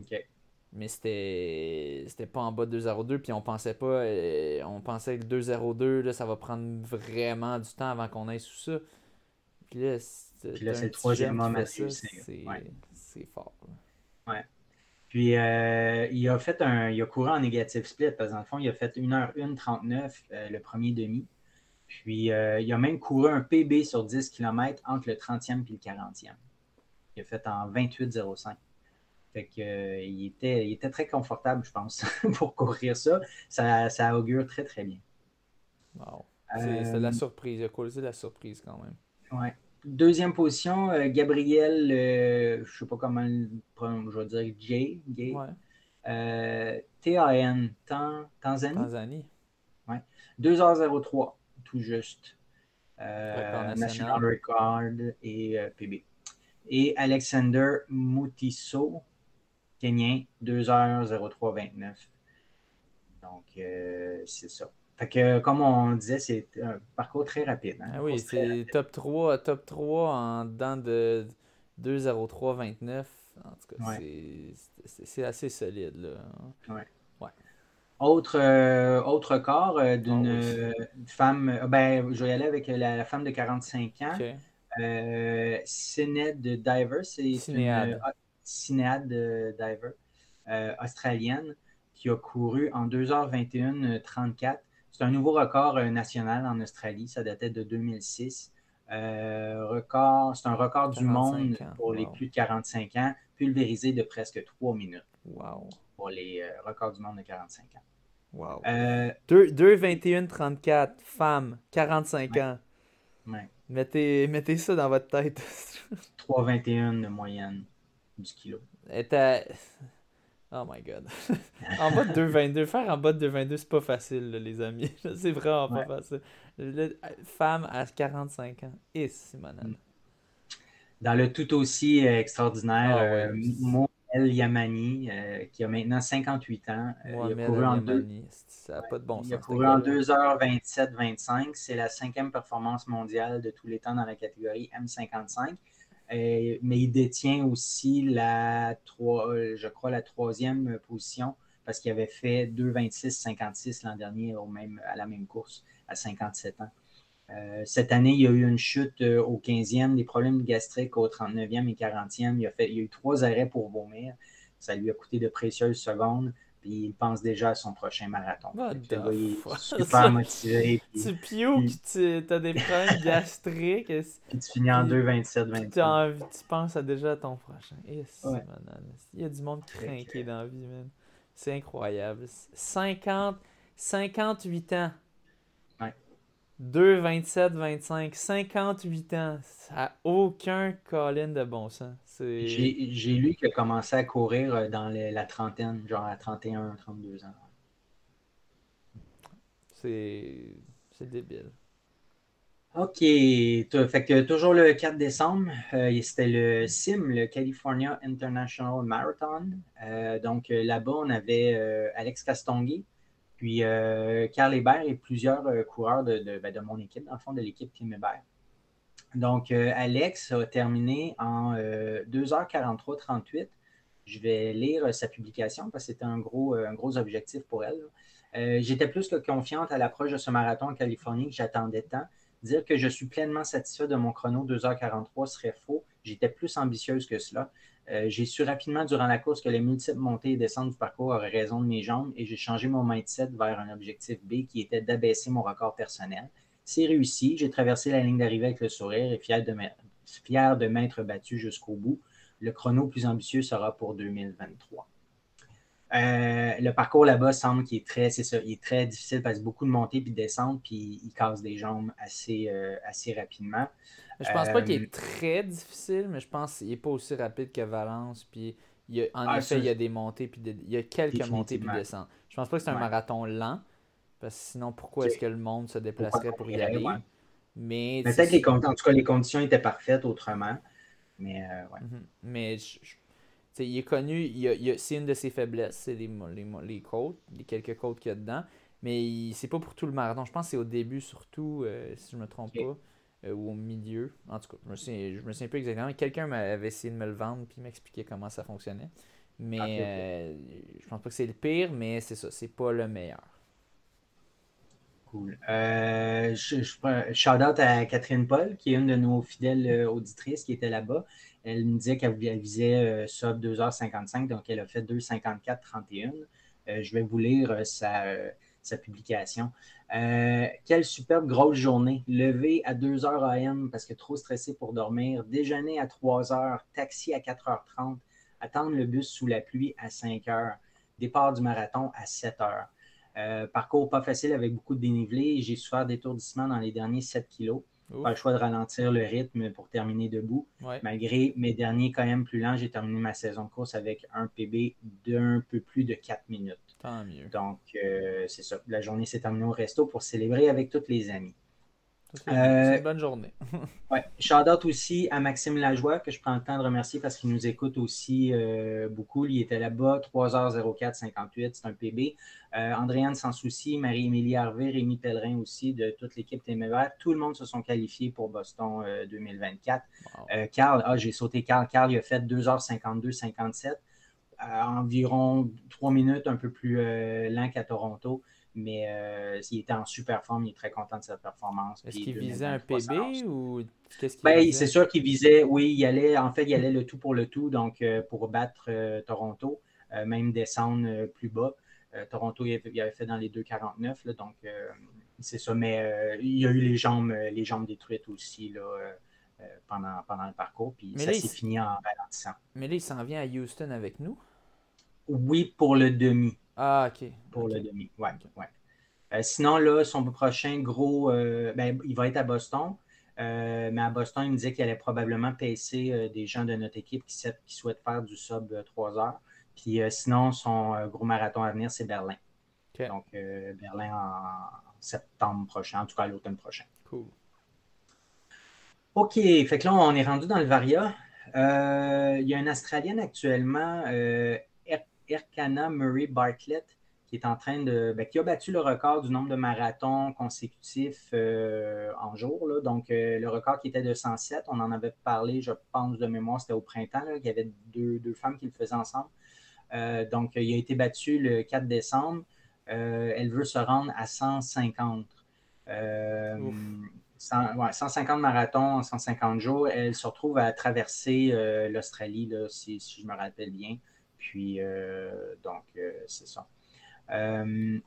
OK mais c'était c'était pas en bas de 2-0-2 puis on pensait pas euh, on pensait que 2-0-2 ça va prendre vraiment du temps avant qu'on aille sous ça. Puis là c'est le troisième moment c'est fort ouais. Puis euh, il a fait un il a couru en négatif split parce que dans le fond il a fait 1h1 39 euh, le premier demi. Puis il a même couru un PB sur 10 km entre le 30e et le 40e il a fait en 28-05 fait que, euh, il, était, il était très confortable, je pense, [LAUGHS] pour courir ça. ça. ça. augure très, très bien. Wow. C'est la euh, surprise. Il a causé la surprise quand même? Ouais. Deuxième position, euh, Gabriel, je ne sais pas comment je vais dire, J. J. Ouais. TAN, Tanzanie. Tanzanie. Ouais. 2h03, tout juste. National Record et PB. Et Alexander Moutisso, Kenyan, 2h0329. Donc, euh, c'est ça. Fait que, comme on disait, c'est un parcours très rapide. Hein, ah oui, c'est top 3, top 3 en dedans de 2h0329. En tout cas, c'est assez solide. Là. Ouais. ouais. Autre, euh, autre corps euh, d'une ah femme, ben, je vais y aller avec la, femme de 45 ans. Euh, Cined Diver, c'est une Cinéade Diver australienne qui a couru en 2h21-34. C'est un nouveau record national en Australie. Ça datait de 2006. record, c'est un record du monde pour les plus de 45 ans, pulvérisé de presque 3 minutes. Wow. Pour les records du monde de 45 ans. Wow. 2, 2 21 34 femmes, 45 ans. Mettez, mettez ça dans votre tête. [LAUGHS] 3,21 de moyenne du kilo. Oh my god. [LAUGHS] en bas de 2,22. Faire en bas de 2,22, c'est pas facile, les amis. [LAUGHS] C'est vraiment pas facile. femme à 45 ans. Et c'est mm. Dans le tout aussi extraordinaire, ah euh, El Yamani, euh, qui a maintenant 58 ans. Euh, il a couru en deux... Ça pas de bon Il a couru en 2h27-25. C'est la cinquième performance mondiale de tous les temps dans la catégorie M55. Euh, mais il détient aussi la, je crois, troisième position parce qu'il avait fait 2,26-56 l'an dernier à la même course à 57 ans. Euh, cette année, il y a eu une chute euh, au 15e, des problèmes gastriques au 39e et 40e. Il il a eu trois arrêts pour vomir. Ça lui a coûté de précieuses secondes. Puis il pense déjà à son prochain marathon. il est super [LAUGHS] motivé. tu pioues, tu as des problèmes [LAUGHS] gastriques. puis tu finis en 2, 27, 28. Tu, penses déjà à ton prochain. il y a du monde craqué dans la vie, man. C'est incroyable. 50, 58 ans. 2, 27, 25, 58 ans. Ça n'a aucun colin de bon sens. J'ai lu qu'il a commencé à courir euh, dans la trentaine, genre à 31, 32 ans. C'est débile. OK. Fait que toujours le 4 décembre, euh, c'était le CIM, le California International Marathon. Euh, donc là-bas, on avait Alex Castonguay, puis Carl Hébert et plusieurs coureurs ben, de, mon équipe, dans le fond, de l'équipe Team Hébert. Donc, euh, Alex a terminé en 2h43-38. Je vais lire sa publication parce que c'était un gros, gros objectif pour elle. J'étais plus que confiante à l'approche de ce marathon en Californie que j'attendais tant. Dire que je suis pleinement satisfait de mon chrono 2h43 serait faux. J'étais plus ambitieuse que cela. Euh, j'ai su rapidement durant la course que les multiples montées et descentes du parcours auraient raison de mes jambes et j'ai changé mon mindset vers un objectif B qui était d'abaisser mon record personnel. C'est réussi. J'ai traversé la ligne d'arrivée avec le sourire et fier de, fier de m'être battu jusqu'au bout. Le chrono plus ambitieux sera pour 2023. Euh, le parcours là-bas semble qu'il est très, c'est ça, il est très difficile parce que beaucoup de montées puis de descentes, puis il casse des jambes assez, euh, assez rapidement. Je pense pas qu'il est euh, très difficile, mais je pense qu'il n'est pas aussi rapide que Valence. Puis il en ah, effet, il y a des montées, puis il y a quelques montées puis descentes. Je pense pas que c'est un marathon lent, parce que sinon, pourquoi est-ce que le monde se déplacerait pour y aller? Mais peut-être les en tout cas, les conditions étaient parfaites autrement. Mais ouais. Mhm. Mais il est connu, il c'est une de ses faiblesses, c'est les, les, les, côtes, les quelques côtes qu'il y a dedans. Mais c'est pas pour tout le marathon. Je pense que c'est au début surtout, euh, si je me trompe pas, euh, ou au milieu. En tout cas, je me souviens, je me souviens pas exactement. Quelqu'un m'avait essayé de me le vendre puis m'expliquer comment ça fonctionnait. Mais euh, je pense pas que c'est le pire, mais c'est ça, c'est pas le meilleur. Cool. je, shout out à Catherine Paul, qui est une de nos fidèles auditrices qui était là-bas. Elle me disait qu'elle visait euh, sub 2h55, donc elle a fait 2h54-31. Euh, je vais vous lire euh, sa, publication. quelle superbe grosse journée. Lever à 2h AM parce que trop stressé pour dormir. Déjeuner à 3h. Taxi à 4h30. Attendre le bus sous la pluie à 5h. Départ du marathon à 7h. Parcours pas facile avec beaucoup de dénivelé. J'ai souffert d'étourdissement dans les derniers 7 kilos. Pas le choix de ralentir le rythme pour terminer debout. Malgré mes derniers quand même plus lents, j'ai terminé ma saison de course avec un PB d'un peu plus de 4 minutes. Tant mieux. Donc, euh, c'est ça. La journée s'est terminée au resto pour célébrer avec tous les amis. C'est une euh, bonne journée. ouais. Shout out aussi à Maxime Lajoie, que je prends le temps de remercier parce qu'il nous écoute aussi euh, beaucoup. Il était là-bas, 3h04-58, c'est un PB. Euh, Andréane Sans Souci, Marie-Émilie Harvey, Rémi Pellerin aussi, de toute l'équipe Témévert. Tout le monde se sont qualifiés pour Boston 2024. Carl, ah, j'ai sauté Carl. Carl, il a fait 2h52-57. environ trois minutes, un peu plus lent qu'à Toronto. Mais il était en super forme, il est très content de sa performance. Est-ce qu'il visait un PB ou qu'est-ce qu'il ben, C'est sûr qu'il visait, oui, il allait, en fait, il allait le tout pour le tout, donc pour battre Toronto, même descendre plus bas. Toronto, il avait, fait dans les 2,49, donc c'est ça. Mais il y a eu les jambes, les jambes détruites aussi là, pendant, pendant le parcours, puis ça s'est fini en ralentissant. Mais là, il s'en vient à Houston avec nous? Oui, pour le demi. Ah, OK. Pour le demi, ouais. ouais. Euh, sinon, là, son prochain gros, euh, ben, il va être à Boston. Euh, mais à Boston, il me disait qu'il allait probablement pacer des gens de notre équipe qui, qui souhaitent faire du sub 3 heures. Puis sinon, son gros marathon à venir, c'est Berlin. Donc, Berlin en septembre prochain, en tout cas l'automne prochain. Cool. OK, fait que là, on est rendu dans le Varia. il y a une Australienne actuellement, Erkana Murray Bartlett, qui est en train de. Ben, qui a battu le record du nombre de marathons consécutifs euh, en jour. Donc, euh, le record qui était de 107, on en avait parlé, je pense, de mémoire, c'était au printemps. il y avait deux, femmes qui le faisaient ensemble. Euh, donc, il a été battu le 4 décembre. elle veut se rendre à 150. 150 marathons en 150 jours. Elle se retrouve à traverser l'Australie, si, si, je me rappelle bien. Puis, euh, donc, euh, c'est ça. Euh,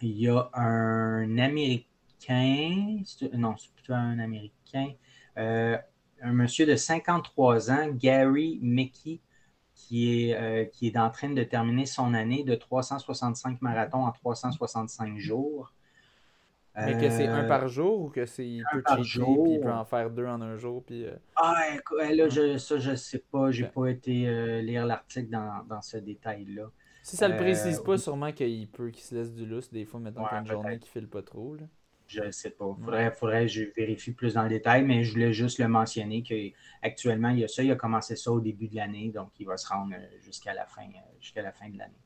il y a un Américain, non, c'est plutôt un Américain, un monsieur de 53 ans, Gary Mickey, qui est, qui est en train de terminer son année de 365 marathons en 365 jours. Mais que c'est un par jour ou que c'est il peut jour. puis il peut en faire deux en un jour puis euh, Ah là je, ça je sais pas, j'ai pas été euh, lire l'article dans, dans, ce détail là. Si ça le euh, précise pas, sûrement qu'il peut qu'il se laisse du lousse des fois mettons une journée qui file pas trop là. Je sais pas. Faudrait, faudrait que je vérifie plus dans le détail, mais je voulais juste le mentionner qu'actuellement, il y a ça. Il a commencé ça au début de l'année, donc il va se rendre jusqu'à la fin, jusqu'à la fin de l'année.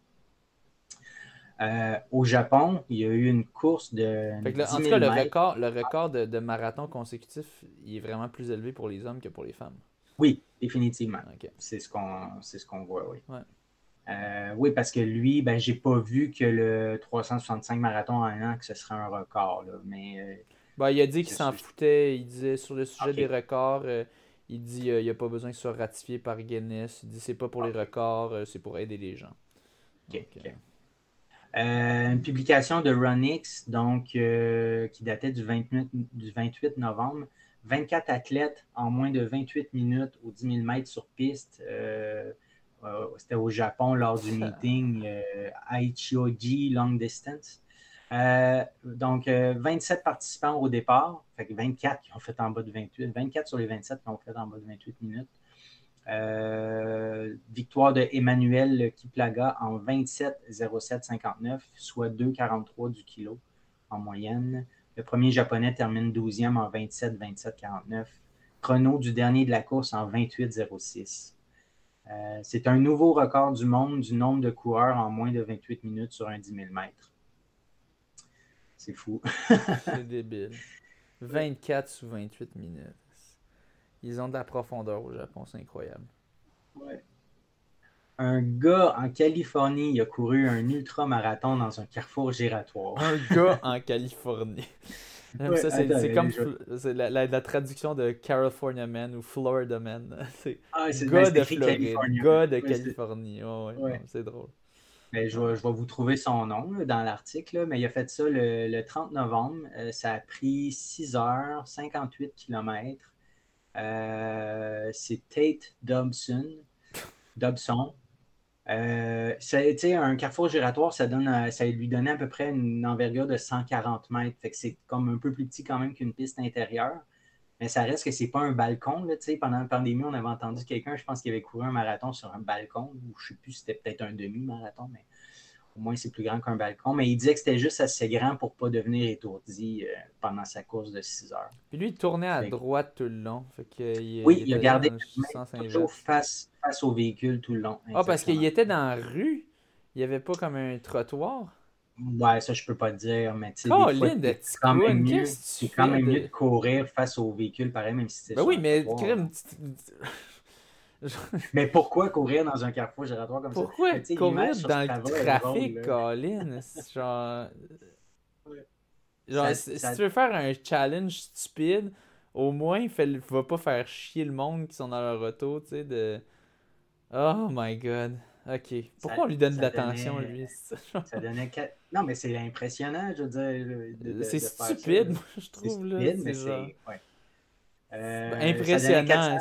Euh, au Japon, il y a eu une course de. en tout cas, le record, le record de, marathon consécutif, il est vraiment plus élevé pour les hommes que pour les femmes. Oui, définitivement. C'est ce qu'on ce qu'on voit, oui. Euh, oui, parce que lui, ben, j'ai pas vu que le 365 marathon en un an, que ce serait un record. mais, euh, ben, il a dit qu'il s'en foutait. Il disait sur le sujet des records, il dit qu'il n'y a pas besoin que ce soit ratifié par Guinness. Il dit c'est pas pour les records, c'est pour aider les gens. OK. Euh, une publication de Runix, donc, euh, qui datait du 28, du 28 novembre. 24 athlètes en moins de 28 minutes aux 10 000 mètres sur piste. Euh, c'était au Japon lors du meeting Aichioji Long Distance. donc, 27 participants au départ, fait 24 qui ont fait en bas de 28, 24 sur les 27 qui ont fait en bas de 28 minutes. Euh, victoire de Emmanuel Kiplaga en 27,07,59, soit 2,43 du kilo en moyenne. Le premier japonais termine 12e en 27,27,49. Chrono du dernier de la course en 28,06. Euh, c'est un nouveau record du monde du nombre de coureurs en moins de 28 minutes sur un 10 000 mètres. C'est fou. C'est débile. [LAUGHS] 24 sous 28 minutes. Ils ont de la profondeur au Japon, c'est incroyable. Ouais. Un gars en Californie, il a couru un ultra-marathon dans un carrefour giratoire. Un gars [LAUGHS] en Californie. ça, c'est comme la, la, traduction de California Man ou Florida Man. [LAUGHS] C'est ah, gars de Floride, gars de Californie. ouais, c'est drôle. Mais je, vais, je, vais, vous trouver son nom dans l'article, mais il a fait ça le, 30 novembre. Euh, ça a pris 6 heures, 58 km. Euh, c'est Tate Dobson. Dobson. Euh, un carrefour giratoire, ça, donne, ça lui donnait à peu près une envergure de 140 mètres. c'est comme un peu plus petit quand même qu'une piste intérieure. Mais ça reste que c'est pas un balcon. Là, pendant la pandémie, on avait entendu quelqu'un, je pense qu'il avait couru un marathon sur un balcon, ou je sais plus, c'était peut-être un demi-marathon, mais au moins, c'est plus grand qu'un balcon. Mais il disait que c'était juste assez grand pour ne pas devenir étourdi euh, pendant sa course de 6 heures. Puis lui, il tournait à droite tout le long. oui, il, a gardé toujours face, face au véhicule tout le long. Ah, parce qu'il était dans la rue. Il n'y avait pas comme un trottoir. Ouais, ça, je peux pas dire, mais tu sais, c'est quand même mieux, quand même mieux de courir face au véhicule, pareil, même si c'est Ben oui, mais mais pourquoi courir dans un carrefour gératoire comme pourquoi ça? Pourquoi courir dans le trafic, Colin? [LAUGHS] Genre. Genre, si tu veux faire un challenge stupide, au moins, il va pas faire chier le monde qui sont dans leur auto, tu sais, de... Oh my god. Ok. Pourquoi on lui donne de l'attention, lui? [LAUGHS] ça donnait... Non, mais c'est impressionnant, je veux dire. C'est stupide, moi, je trouve, là. Stupide, mais c'est... Ouais. Euh, impressionnant.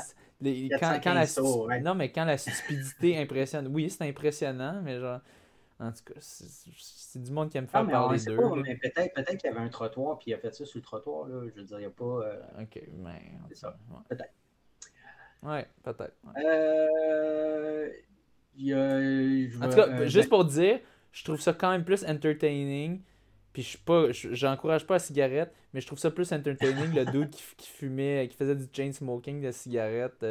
Quand, la... Non, mais quand la stupidité [LAUGHS] impressionne... Oui, c'est impressionnant, mais genre... En tout cas, c'est du monde qui aime faire ah, parler d'eux. mais peut-être peut qu'il y avait un trottoir puis il a fait ça sur le trottoir. Là. Je veux dire, il n'y a pas. Euh, ok, mais. C'est ça. Peut-être. Ouais, peut-être. Euh, en tout cas, euh, juste pour dire, je trouve ça quand même plus entertaining. Puis je suis pas, j'encourage pas la cigarette, mais je trouve ça plus entertaining le dude qui, fumait, qui faisait du chain smoking de cigarette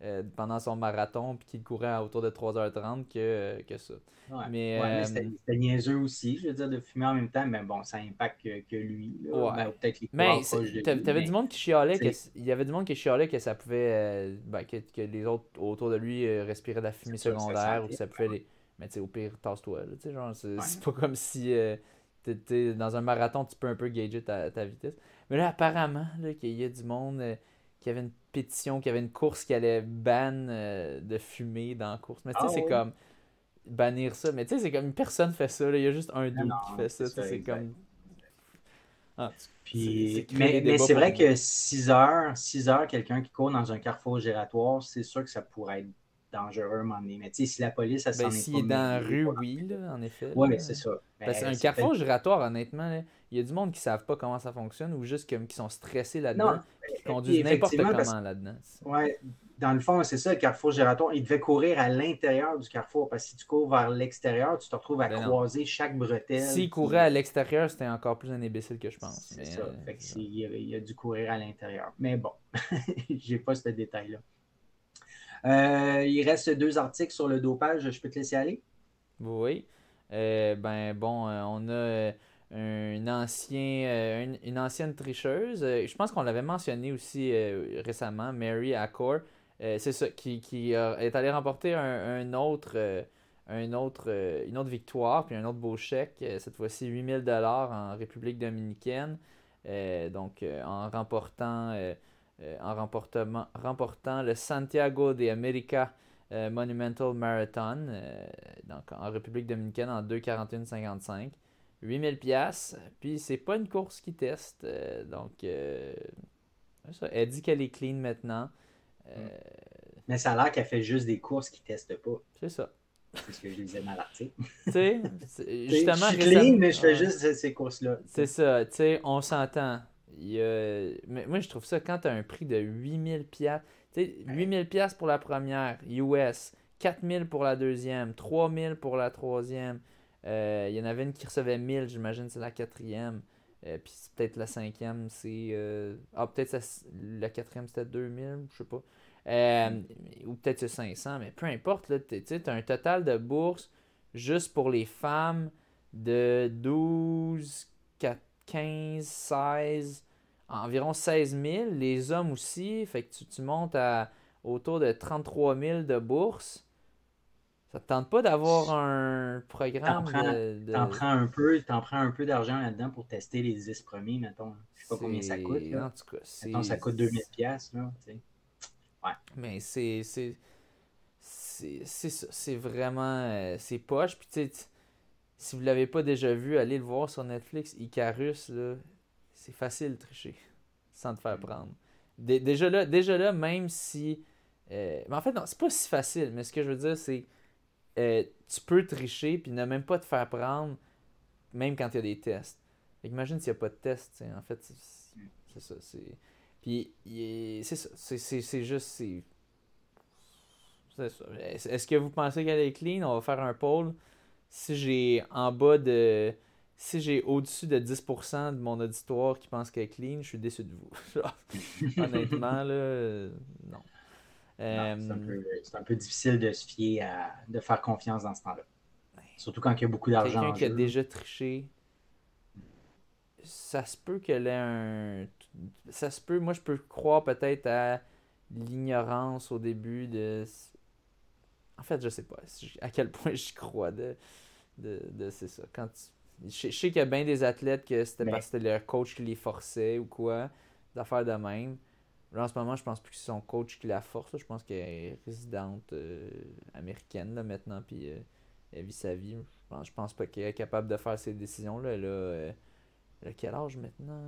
euh, pendant son marathon puis qu'il courait à autour de 3h30 que, euh, que ça. Ouais, mais, euh, c'était niaiseux aussi, je veux dire, de fumer en même temps, mais bon, ça impacte que, lui. Là. Ben, les Mais t'avais du monde qui chialait, que, il y avait du monde qui chialait que ça pouvait, ben, que, que, les autres autour de lui respiraient de la fumée secondaire ou que ça pouvait les. Mais tu sais, au pire, tasse-toi, tu sais, genre, c'est pas comme si dans un marathon, tu peux un peu gager ta, ta vitesse. Mais là, apparemment, qu'il y a du monde qui avait une pétition, qu'il y avait une course qui allait ban euh, de fumer dans la course. Mais tu sais, ah c'est comme bannir ça. Mais tu sais, c'est comme une personne fait ça. Il y a juste un doute qui fait ça. C'est comme. Ah, mais, c'est vrai que 6 heures, 6 heures, quelqu'un qui court dans un carrefour gératoire, c'est sûr que ça pourrait être dangereux à Mais tu sais, si la police, elle ben, s'en est est dans la rue, oui, là, en effet. Oui, c'est ça. Parce qu'un carrefour gératoire, honnêtement, il y a du monde qui ne savent pas comment ça fonctionne ou juste qui sont stressés là-dedans, qui conduisent n'importe comment là-dedans. Oui, dans le fond, c'est ça, le carrefour gératoire. Il devait courir à l'intérieur du carrefour parce que si tu cours vers l'extérieur, tu te retrouves à ben croiser chaque bretelle. S'il courait à l'extérieur, c'était encore plus un imbécile que je pense. C'est ça. Fait que il, a, dû courir à l'intérieur. Mais bon, [LAUGHS] j'ai pas ce détail-là. Euh, il reste deux articles sur le dopage. Je peux te laisser aller? Oui. Euh, ben bon, euh, on a une, ancien, une, ancienne tricheuse. je pense qu'on l'avait mentionné aussi récemment, Mary Accor. c'est ça, qui, est allée remporter un, autre, un autre, une autre victoire, puis un autre beau chèque, cette fois-ci 8000 dollars en République dominicaine. donc, en remportant en remportant le Santiago de América euh, Monumental Marathon, euh, donc en République dominicaine en 2,41,55. 8000 pièces puis c'est pas une course qui teste, donc elle dit qu'elle est clean maintenant. Mais ça a l'air qu'elle fait juste des courses qui testent pas. C'est ça. C'est ce que je disais dans l'article. [LAUGHS] tu sais, justement. Je suis clean, mais je fais juste ces courses-là. C'est ça, tu sais, on s'entend. Mais moi, je trouve ça quand tu as un prix de 8000 pièces, 8000 pièces pour la première US, 4000 pour la deuxième, 3000 pour la troisième. Euh, il y en avait une qui recevait 1000, j'imagine c'est la quatrième. Euh, puis peut-être la cinquième, c'est. Euh, ah, peut-être la quatrième c'était 2000, je sais pas. ou peut-être c'est 500, mais peu importe. Tu as un total de bourses juste pour les femmes de 12, 4, 15, 16, environ 16 000. Les hommes aussi, fait que tu, montes à autour de 33 000 de bourse. Ça te tente pas d'avoir un programme de, T'en prends un peu, t'en prends un peu d'argent là-dedans pour tester les 10 premiers, mettons. Je sais pas combien ça coûte. Là. En tout cas, mettons, ça coûte 2000 pièces là, tu sais. Ouais. Mais c'est c'est c'est c'est vraiment euh, c'est poche puis tu sais si vous l'avez pas déjà vu, allez le voir sur Netflix Icarus là, c'est facile de tricher sans te faire mm. prendre. déjà, là, déjà là, même si. Euh, mais en fait, non, c'est pas si facile, mais ce que je veux dire, c'est. Euh, tu peux tricher puis ne même pas te faire prendre, même quand il y a des tests. imagine s'il n'y a pas de test, en fait, c'est ça. C'est... Puis c'est ça. C'est juste. C'est... ça. Est-ce que vous pensez qu'elle est clean? On va faire un poll. Si j'ai en bas de si j'ai au-dessus de 10% de mon auditoire qui pense qu'elle est clean, je suis déçu de vous. [LAUGHS] Honnêtement, là, non. Euh, c'est un, peu difficile de se fier à, de faire confiance dans ce temps-là. Surtout quand il y a beaucoup d'argent. Quelqu'un qui a déjà triché, ça se peut qu'elle ait un. Ça se peut, moi je peux croire peut-être à l'ignorance au début de. En fait, je sais pas à quel point [LAUGHS] j'y crois de, de, de c'est ça. Quand je, sais qu'il y a bien des athlètes que c'était parce que c'était leur coach qui les forçait ou quoi, d'affaires de même. Là, en ce moment, je pense plus que c'est son coach qui la force. Je pense qu'elle est résidente euh, américaine là, maintenant, puis euh, elle vit sa vie. Je pense, je pense pas qu'elle est capable de faire ces décisions-là. Elle, euh, elle, a quel âge maintenant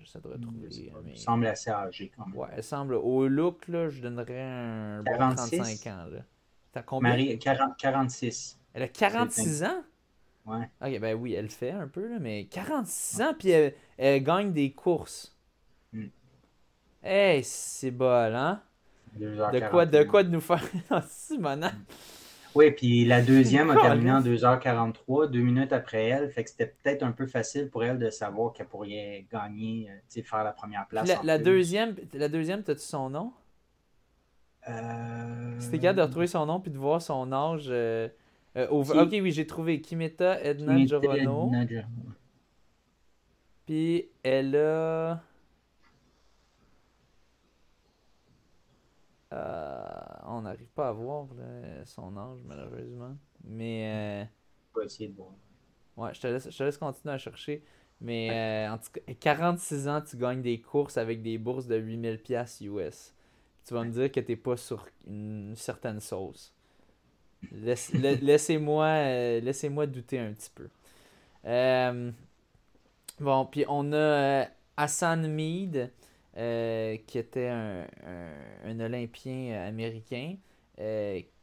J'essaie de retrouver. Elle semble assez âgée quand même. Ouais, elle semble. Au look, là, je donnerais un 35 ans. Là. T'as combien? Marie, 40, 46. Elle a 46 ans? Ouais. Ok, ben oui, elle fait un peu, là, mais 46 ans, puis elle, elle, gagne des courses. Mm. Hey, c'est bol, hein? De quoi, de quoi de nous faire? [LAUGHS] Simona? Oui, puis la deuxième a terminé en 2h43, deux minutes après elle. Fait que c'était peut-être un peu facile pour elle de savoir qu'elle pourrait gagner, euh, faire la première place. La, la deuxième, la deuxième, as-tu son nom? Euh... C'était capable de retrouver son nom puis de voir son âge. Euh, euh, ok, oui, j'ai trouvé Kimeta Edna Jorono. Puis elle a. Euh, on n'arrive pas à voir son âge, malheureusement. Mais. Euh... essayer de voir. Ouais, je te, laisse, je te laisse continuer à chercher. Mais euh, en tout cas, 46 ans, tu gagnes des courses avec des bourses de 8000$ US. Tu vas me dire que tu n'es pas sur une certaine sauce. Laissez-moi euh, laissez-moi douter un petit peu. Bon, puis on a Hassan Mead, qui était un, un, Olympien américain,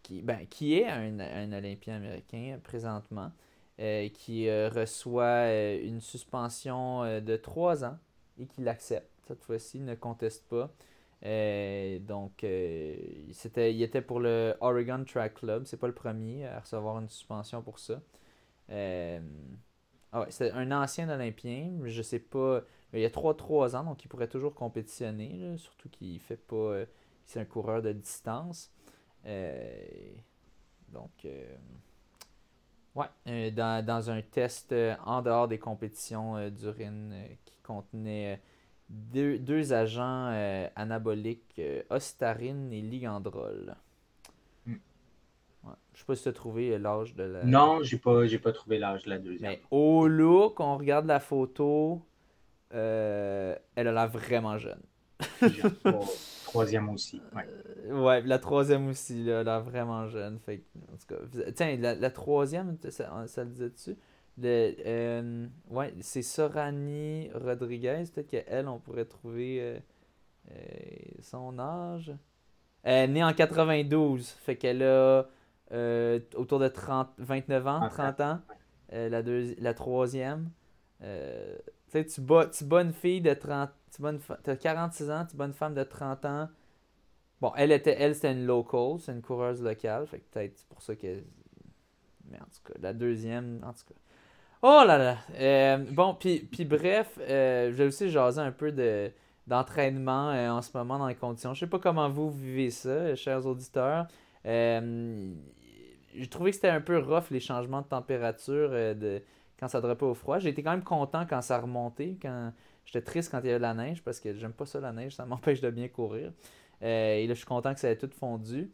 qui, ben, qui est un, un Olympien américain présentement, qui reçoit une suspension de 3 ans et qui l'accepte. Cette fois-ci, ne conteste pas. Euh, donc, euh, c'était, il était pour le Oregon Track Club. C'est pas le premier à recevoir une suspension pour ça. Euh, ah c'est un ancien Olympien. Je sais pas. Il y a 3-3 ans, donc il pourrait toujours compétitionner. surtout qu'il fait pas. c'est un coureur de distance. donc, ouais. Dans, dans, un test en dehors des compétitions d'urine qui contenait deux, agents euh, anaboliques, euh, ostarine et ligandrol. Hmm. Ouais. Je sais pas si tu as trouvé l'âge de la. Non, j'ai pas, j'ai pas trouvé l'âge de la deuxième. Mais au look, on regarde la photo, euh, elle a l'air vraiment jeune. [LAUGHS] troisième aussi. Ouais. ouais, la troisième aussi, là, elle a l'air vraiment jeune. Fait, en tout cas, tiens, la, troisième, ça, ça le disait-tu? Le, euh, ouais, c'est Sorani Rodriguez. Peut-être qu'elle, on pourrait trouver euh, euh, son âge. Elle est née en 92. Fait qu'elle a autour de 30, 29 ans, 30 ans. la, la troisième. Tu bats, tu bats une fille de 30. Tu as 46 ans, tu bats une femme de 30 ans. Bon, elle était elle c'était une local, c'est une coureuse locale, fait que peut-être c'est pour ça que mais en tout cas, la deuxième, en tout cas, Oh là là. Euh, bon, puis, bref, euh, j'ai aussi jasé un peu de, d'entraînement euh, en ce moment dans les conditions. Je sais pas comment vous vivez ça, chers auditeurs. j'ai trouvé que c'était un peu rough les changements de température de, quand ça pas au froid. J'ai été quand même content quand ça remontait, quand j'étais triste quand il y avait de la neige parce que j'aime pas ça la neige, ça [LAUGHS] m'empêche de bien courir. et là, je suis content que ça ait tout fondu.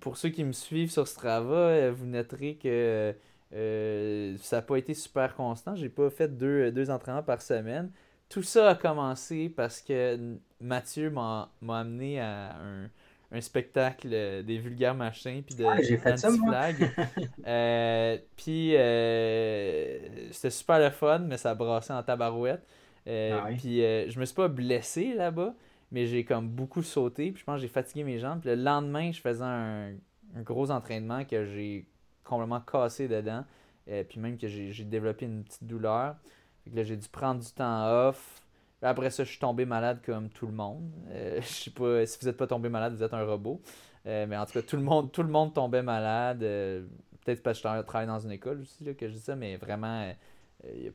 pour ceux qui me suivent sur Strava, vous noterez que euh, ça n'a pas été super constant. J'ai pas fait deux, deux entraînements par semaine. Tout ça a commencé parce que Mathieu m'a amené à un, spectacle des vulgaires machins puis de ah, j'ai fait ça, [LAUGHS] euh, puis euh, c'était super le fun, mais ça brassait en tabarouette. Ah puis je me suis pas blessé là-bas, mais j'ai comme beaucoup sauté. Puis je pense que j'ai fatigué mes jambes. Puis le lendemain, je faisais un, un gros entraînement que j'ai complètement cassé dedans. euh, puis même que j'ai développé une petite douleur. Fait que là, j'ai dû prendre du temps off. Après ça, je suis tombé malade comme tout le monde. Euh, [LAUGHS] je sais pas, si vous n'êtes pas tombé malade, vous êtes un robot. Euh, mais en tout cas, tout le monde, tout le monde tombait malade. Peut-être parce que je travaille dans une école aussi là, que je dis ça, mais vraiment,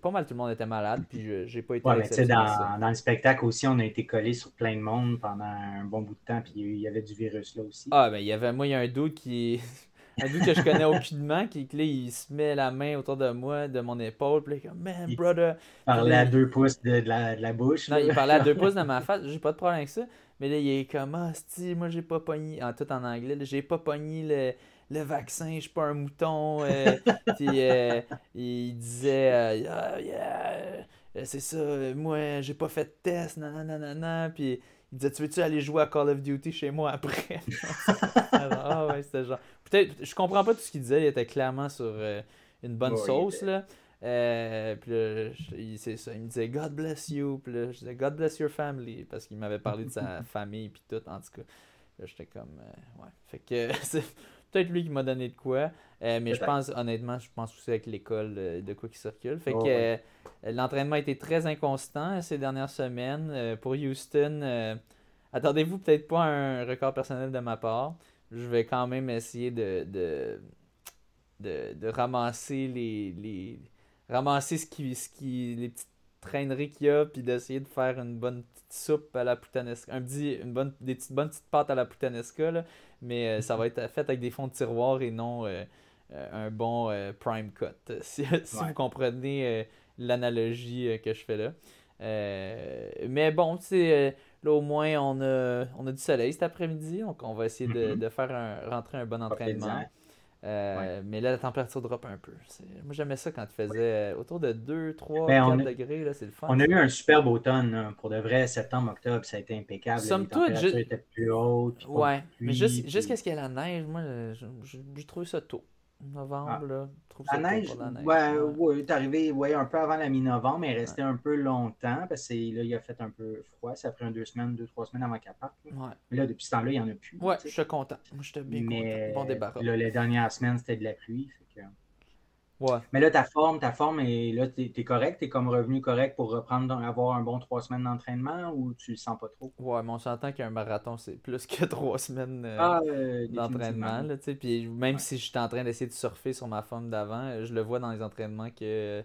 pas mal tout le monde était malade. Puis j'ai pas été ouais, mais dans, dans, le spectacle aussi, on a été collé sur plein de monde pendant un bon bout de temps. Puis il y avait du virus là aussi. Ah, ben il y avait, moi, il y a un doute qui [LAUGHS] un dude que je connais aucunement, qui là, il se met la main autour de moi, de mon épaule, puis là, comme, man, Il brother. Parlait là, à il- deux pouces de, de la, de la bouche. Non, là. il parlait à deux [LAUGHS] pouces de ma face, j'ai pas de problème avec ça. Mais là, il est comme, ah, c'ti, moi, j'ai pas pogné, en tout en anglais, j'ai pas pogné le, le vaccin, je suis pas un mouton. euh, [LAUGHS] puis euh, il disait, euh, Ah, yeah, euh, c'est ça, moi, j'ai pas fait de test, nanana. Puis il disait, tu veux-tu aller jouer à Call of Duty chez moi après? [LAUGHS] Ah ouais, c'était genre. Peut-être, je comprends pas tout ce qu'il disait, il était clairement sur euh, une bonne Ouais, sauce, là. Euh, puis là, je- il, c'est ça, il me disait God bless you, puis là, je disais God bless your family, parce qu'il m'avait parlé de sa [LAUGHS] famille, puis tout, en tout cas. Là, j'étais comme, euh, ouais. Fait que [LAUGHS] c'est peut-être lui qui m'a donné de quoi, euh, mais je pense, honnêtement, je pense aussi avec l'école euh, de quoi qui circule. Fait Oh, que ouais. euh, l'entraînement a été très inconstant ces dernières semaines. Pour Houston, attendez-vous peut-être pas un record personnel de ma part. Je vais quand même essayer de, de, de, de ramasser les, les ramasser ce qui, ce qui les petites traîneries qu'il y a puis d'essayer de faire une bonne petite soupe à la puttanesca un petit une bonne des petites bonnes petites pâtes à la puttanesca là mais ça va être fait avec des fonds de tiroir et non un bon euh, prime cut [LAUGHS] si, si Ouais. vous comprenez euh, l'analogie euh, que je fais là Euh, mais bon tu sais euh, là au moins on a on a du soleil cet après-midi donc on va essayer de, Mhm. de faire un, rentrer un bon entraînement euh, Mais là, la température drop un peu. C'est- Moi, j'aimais ça quand il faisait euh, autour de 2, 3, Ben, 4 on a- degrés. Là, c'est le fun. On a eu un superbe automne. là. Pour de vrai, septembre, octobre, ça a été impeccable. Somme toute, je- étaient plus pas Ouais, mais juste- jusqu'à ce qu'il y ait la neige, moi, je- je- j'ai trouvé ça tôt. Novembre, Ah. là, je trouve La neige, pour la neige. ouais, ouais. ouais, est arrivé ouais, un peu avant la mi-novembre, mais il est resté un peu longtemps parce que là, il a fait un peu froid. Ça a pris un deux semaines, deux, trois semaines avant qu'elle parte. là. Ouais, Mais là, depuis ce temps-là, il n'y en a plus. ouais je suis content. Moi, j'étais bien mais content. Bon débarras. là, les dernières semaines, c'était de la pluie. Ouais. Mais là, ta forme, ta forme, est là, t'es es correct, t'es comme revenu correct pour reprendre, avoir un bon trois semaines d'entraînement ou tu le sens pas trop? Ouais, mais on s'entend qu'un marathon, c'est plus que [LAUGHS] trois semaines euh, Ah, euh, d'entraînement. tu. Puis même Ouais. si j'étais en train d'essayer de surfer sur ma forme d'avant, euh, je le vois dans les entraînements que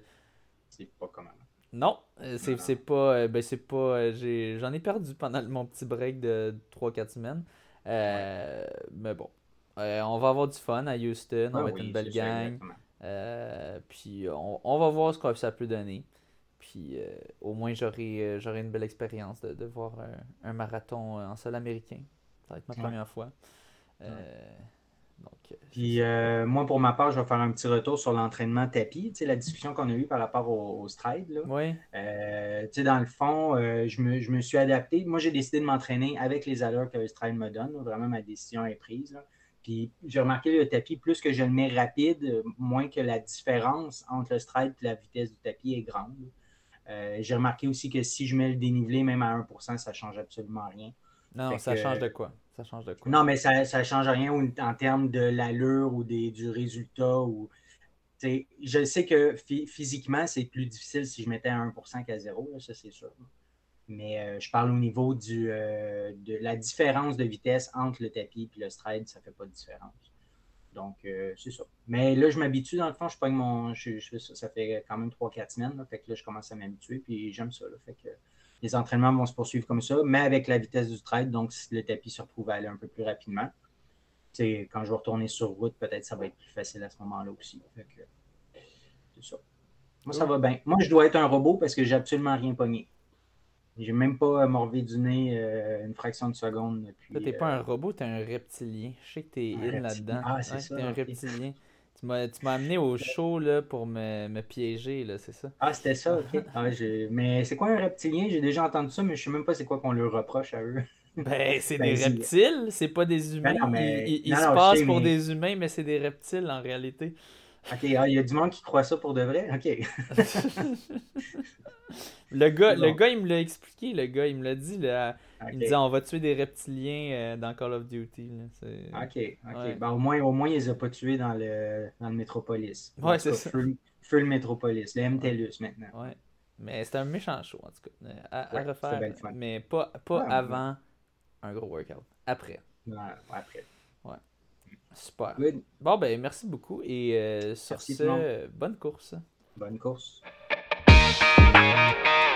C'est pas comme avant. Non, euh, c'est pas. euh, ben, c'est pas. j'ai- J'en ai perdu pendant mon petit break de 3-4 semaines. Euh, Mais bon. On va avoir du fun à Houston. On Ah va être une belle gang. exactement. Euh, puis on, on va voir ce que ça peut donner. Puis euh, au moins j'aurai euh, j'aurai une belle expérience de, de voir un, un marathon en sol américain. Ça va être ma Ouais. première fois. Donc, Puis moi, pour ma part, je vais faire un petit retour sur l'entraînement tapis. Tu sais, la discussion qu'on a eue par rapport au, au stride. Là. oui, tu sais, dans le fond, je, me, je me suis adapté. Moi, j'ai décidé de m'entraîner avec les allures que le stride me donne. Vraiment, ma décision est prise. là. Puis j'ai remarqué le tapis, plus que je le mets rapide, moins que la différence entre le stride et la vitesse du tapis est grande. Euh, j'ai remarqué aussi que si je mets le dénivelé, même à 1%, ça ne change absolument rien. non, Fait ça que- change de quoi? Ça change de quoi? Non, mais ça ne change rien en termes de l'allure ou des, du résultat. Ou, je sais que phy- physiquement, c'est plus difficile si je mettais à 1% qu'à 0, là, ça c'est sûr. Mais euh, je parle au niveau du, euh, de la différence de vitesse entre le tapis et le stride, ça ne fait pas de différence. Donc, euh, c'est ça. Mais là, je m'habitue, dans le fond, je pogne mon. Je, je fais ça, fait quand même 3-4 semaines. là, fait que là, je commence à m'habituer, puis j'aime ça. là. fait que les entraînements vont se poursuivre comme ça, mais avec la vitesse du stride, donc si le tapis se retrouve à aller un peu plus rapidement. Quand je vais retourner sur route, peut-être ça va être plus facile à ce moment-là aussi. C'est ça. Moi, ça va bien. Moi, je dois être un robot parce que j'ai absolument rien pogné. J'ai même pas morvé du nez euh, une fraction de seconde depuis. Toi, t'es euh, pas un robot, t'es un reptilien. Je sais que t'es in là-dedans. Ah, c'est Ouais, ça, T'es un reptilien. Tu m'as tu m'as amené au show là, pour me, me piéger, là, c'est ça? Ah, c'était ça, ok. Ah, mais c'est quoi un reptilien? J'ai déjà entendu ça, mais je sais même pas c'est quoi qu'on leur reproche à eux. [LAUGHS] Ben, c'est Ben, des reptiles, c'est pas des humains. Ben non, mais- Ils, ils- non, se non, passent sais, pour mais- des humains, mais c'est des reptiles en réalité. Ok, ah, il y a du monde qui croit ça pour de vrai? Ok. [LAUGHS] Le gars, C'est le gars, il me l'a expliqué, le gars, il me l'a dit. Là, Il me disait on va tuer des reptiliens euh, dans Call of Duty. là. C'est- ok. ok. Ouais. Ben, au, moins, au moins, ils les ont pas tués dans le, dans le Métropolis. Ouais, c'est ça. Feu, feu le Métropolis, le MTLUS maintenant. Ouais. Mais c'était un méchant show en tout cas. euh, À, à Ouais, c'était refaire. Mais pas, pas Ouais, ouais. avant un gros workout. Après. Ouais, après. Super. Good. Bon ben merci beaucoup et euh, sur Merci ce, bonne course. Bonne course. Thank you.